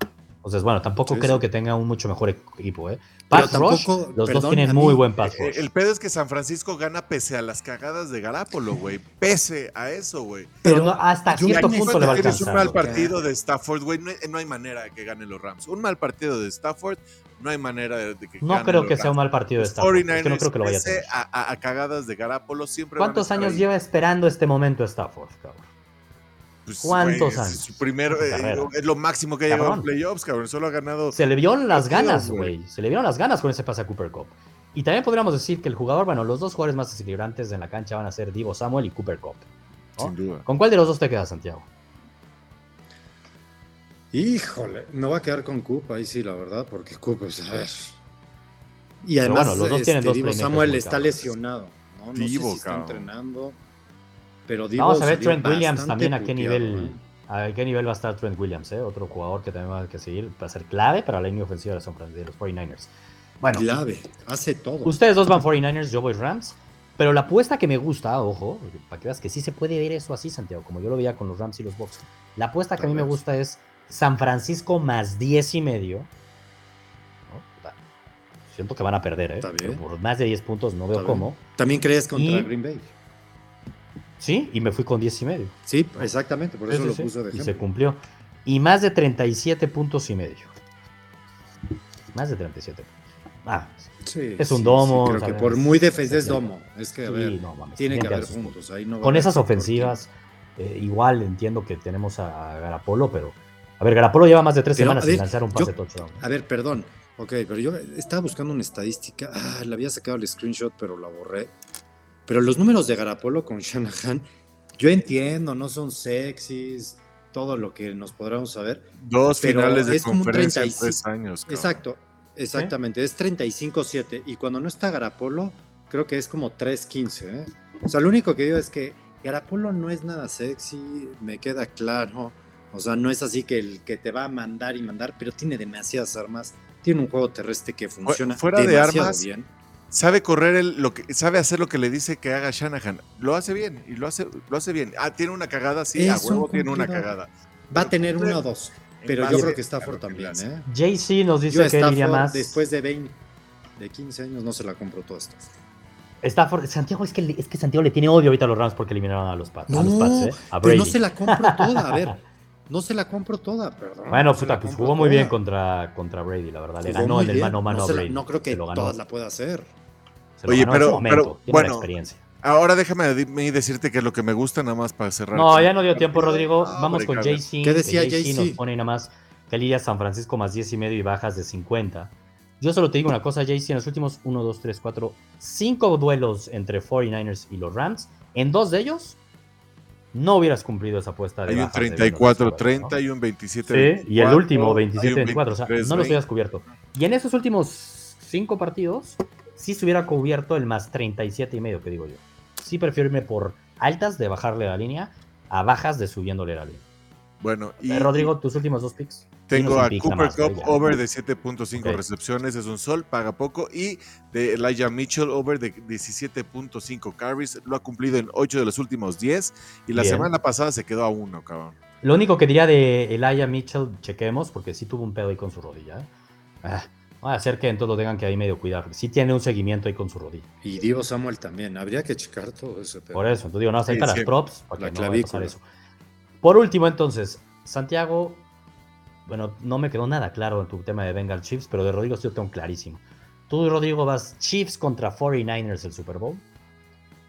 Entonces, bueno, tampoco creo que tenga un mucho mejor equipo, ¿eh? Pass rush, los dos tienen muy buen pass rush. El, pedo es que San Francisco gana pese a las cagadas de Garapolo, güey. Pese a eso, güey. Pero, hasta cierto punto le va a alcanzar. un mal partido de Stafford, güey. No, hay manera de que gane los Rams. Un mal partido de Stafford, no hay manera de, que No creo que sea un mal partido de Stafford. Es que no creo que lo vaya a tener. A, a, cagadas de Garapolo siempre ¿Cuántos años lleva esperando este momento Stafford, cabrón? Pues, ¿Cuántos años? Su primero, eh, es lo máximo que ha llegado en playoffs, cabrón. Solo ha ganado. Se le vieron las ganas, güey. Se le vieron las ganas con ese pase a Cooper Cup. Y también podríamos decir que el jugador, bueno, los dos jugadores más desequilibrantes en la cancha van a ser Divo Samuel y Cooper Cup. Sin duda. ¿Con cuál de los dos te quedas, Santiago? Híjole, me voy a quedar con Coop ahí sí, la verdad, porque Coop es, a ver. Y además, los dos tienen este, dos Samuel está lesionado. No, no sé si está entrenando. Pero Vamos a ver Trent Williams también a qué nivel. ¿eh? A qué nivel va a estar Trent Williams, ¿eh? otro jugador que también va a que seguir, va a ser clave para la línea ofensiva de los 49ers. Bueno, clave, hace todo. Ustedes dos van 49ers, yo voy Rams. Pero la apuesta que me gusta, ojo, para que veas que sí se puede ver eso así, Santiago, como yo lo veía con los Rams y los Bucks. La apuesta que a mí me gusta es San Francisco más 10 y medio. Siento que van a perder, ¿eh? Por más de 10 puntos no veo cómo. ¿También crees contra Green Bay? Sí, y me fui con 10 y medio. Sí, exactamente, por eso lo puse de ejemplo. Y se cumplió. Y más de 37 puntos y medio. Más de 37 puntos. Ah, es un domo. creo que por muy defensa es domo. Es que, a ver, tiene que haber puntos. Con esas ofensivas, eh, igual entiendo que tenemos a Garapolo, pero. A ver, Garapolo lleva más de tres semanas sin lanzar un pase touchdown. A ver, perdón. Ok, pero yo estaba buscando una estadística. Ah, le había sacado el screenshot, pero la borré. Pero los números de Garapolo con Shanahan, yo entiendo, no son sexys, todo lo que nos podríamos saber. Dos finales de conferencia en tres años. Exacto, exactamente, es 35-7. Y cuando no está Garapolo, creo que es como 3-15. ¿eh? O sea, lo único que digo es que Garapolo no es nada sexy, me queda claro. O sea, no es así que el que te va a mandar y mandar, pero tiene demasiadas armas. Tiene un juego terrestre que funciona fuera de armas, bien sabe correr el, lo que sabe hacer lo que le dice que haga Shanahan. Lo hace bien y lo hace lo hace bien. Ah, tiene una cagada, sí, a huevo tiene una cagada. Va a tener uno o dos, pero yo creo que Stafford también, ¿eh? JC nos dice que iría más. Después de 20, de 15 años no se la compró todo esto. Stafford, Santiago, es que, es que Santiago le tiene odio ahorita a los Rams porque eliminaron a los Pats. No, a los Pats, ¿eh? a pero no se la compro toda, a ver. No se la compro toda, perdón. Bueno, puta, pues jugó muy bien contra, contra Brady, la verdad. Le ganó en el mano a mano a Brady. no creo que todas la pueda hacer. Oye, pero, bueno, ahora déjame decirte que es lo que me gusta nada más para cerrar. No, ya no dio tiempo, Rodrigo. Ah, Vamos con JC. ¿Qué decía JC? Nos pone nada más que San Francisco más 10 y medio y bajas de 50. Yo solo te digo una cosa, JC, en los últimos 1, 2, 3, 4, 5 duelos entre 49ers y los Rams, en dos de ellos no hubieras cumplido esa apuesta de Hay un 34-30 y un 27 Sí, y el último 27-24, o sea, no los hubieras cubierto. Y en esos últimos 5 partidos, sí se hubiera cubierto el más 37 y medio que digo yo. Sí prefiero irme por altas de bajarle la línea a bajas de subiéndole la línea. Bueno, y Rodrigo, tus últimos dos picks. Tengo a Cooper Cup over de 7.5 recepciones, es un sol, paga poco. Y de Elijah Mitchell over de 17.5 carries. Lo ha cumplido en 8 de los últimos 10. Y la semana pasada se quedó a 1, cabrón. Lo único que diría de Elijah Mitchell, chequemos, porque sí tuvo un pedo ahí con su rodilla. ¿eh? Ah, a hacer que en todo tengan que ahí medio cuidar. Sí tiene un seguimiento ahí con su rodilla. Y Diego Samuel también. Habría que checar todo eso. Por eso, entonces digo, no, ahí para las props. Para que no eso. Por último, entonces, Santiago, bueno, no me quedó nada claro en tu tema de Bengal Chiefs, pero de Rodrigo sí lo tengo clarísimo. Tú Rodrigo vas Chiefs contra 49ers el Super Bowl.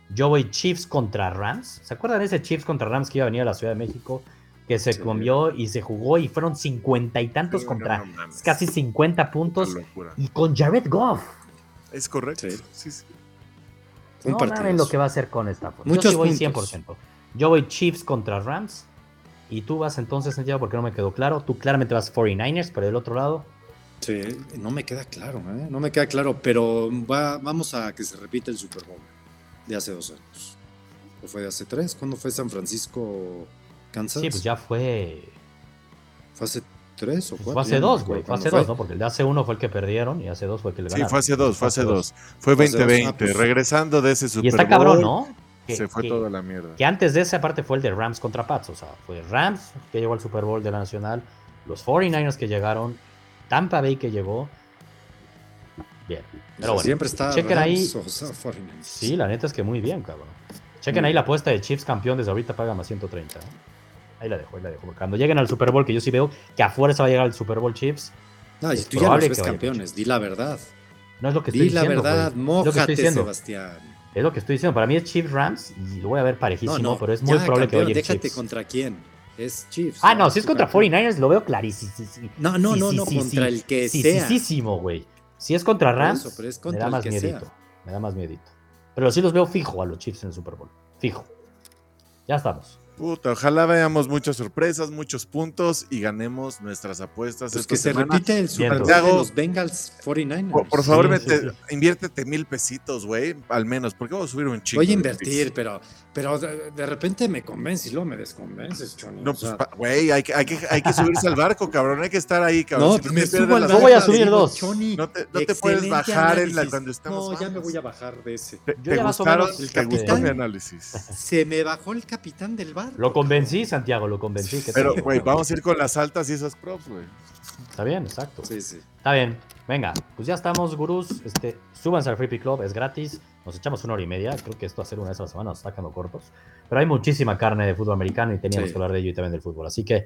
Yo voy Chiefs contra Rams. ¿Se acuerdan de ese Chiefs contra Rams que iba a venir a la Ciudad de México? que se comió y se jugó y fueron cincuenta y tantos contra casi 50 puntos y con Jared Goff. Es correcto. Sí, sí. No saben lo que va a hacer con esta. Muchos Yo sí voy 100%. Yo voy Chiefs contra Rams. Y tú vas entonces, Santiago, porque no me quedó claro. Tú claramente vas 49ers, pero del otro lado. Sí, no me queda claro, ¿eh? no me queda claro, pero va, vamos a que se repita el Super Bowl de hace dos años. ¿O fue de hace tres? ¿Cuándo fue San Francisco Kansas. Sí, pues ya fue. ¿Fue hace tres o cuatro? Fue hace dos, güey. Fue hace dos, ¿no? Porque el de hace uno fue el que perdieron y hace dos fue el que le ganaron. Sí, fue hace dos, fue hace dos. Fue 2020. Ah, pues, regresando de ese Super Y está cabrón, ¿no? Se fue toda la mierda. Que antes de ese, aparte, fue el de Rams contra Pats. O sea, fue Rams que llegó al Super Bowl de la Nacional, los 49ers que llegaron, Tampa Bay que llegó. Bien. Pero bueno, siempre está chequen ahí. sí, la neta es que muy bien, cabrón. Chequen ahí la apuesta de Chiefs campeón desde ahorita paga más 130. ¿no? Ahí la dejo, ahí la dejo. Cuando lleguen al Super Bowl, que yo sí veo que a fuerza va a llegar al Super Bowl Chiefs. No, y tú ya los ves campeones, di la verdad. No es lo que estoy diciendo. Di la verdad, mójate, Sebastián. Es lo que estoy diciendo. Para mí es Chiefs Rams y lo voy a ver parejísimo, pero es muy probable que vaya Déjate Chiefs. contra quién. Es Chiefs. Ah, no, si es contra 49ers lo veo clarísimo. No, no, no, no, contra el que sea. Sí, güey. Si es contra Rams, me da más miedito. Me da más miedito. Pero sí los veo fijo a los Chiefs en el Super Bowl. Fijo. Ya estamos. Puta, ojalá veamos muchas sorpresas, muchos puntos y ganemos nuestras apuestas. Pues que se repite el Super de los Bengals 49ers. Por, favor, inviértete mil pesitos, güey, al menos, porque voy a subir un chico. Voy a invertir, pero, pero de, repente me convences y luego me desconvences, Choni. No, pues, güey, hay, que, hay, que, hay que subirse al barco, cabrón, hay que estar ahí, cabrón. No, me subo al barco, voy a subir dos. no te, no te puedes bajar en la, cuando estamos. No, ya me voy a bajar de ese. ¿Te, te gustaron, el capitán, de análisis? Se me bajó el capitán del barco. Lo convencí, Santiago, lo convencí. Pero, güey, vamos a ir con las altas y esas props, güey. Está bien, exacto. Sí, sí. Está bien. Venga, pues ya estamos, gurús. Este, súbanse al Free Club, es gratis. Nos echamos una hora y media. Creo que esto hacer una vez a la semana nos está quedando cortos. Pero hay muchísima carne de fútbol americano y teníamos que hablar de ello y también del fútbol. Así que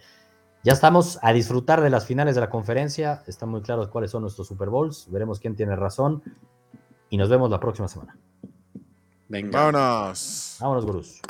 ya estamos a disfrutar de las finales de la conferencia. Están muy claros cuáles son nuestros Super Bowls. Veremos quién tiene razón. Y nos vemos la próxima semana. Venga. Vámonos. Vámonos, gurús.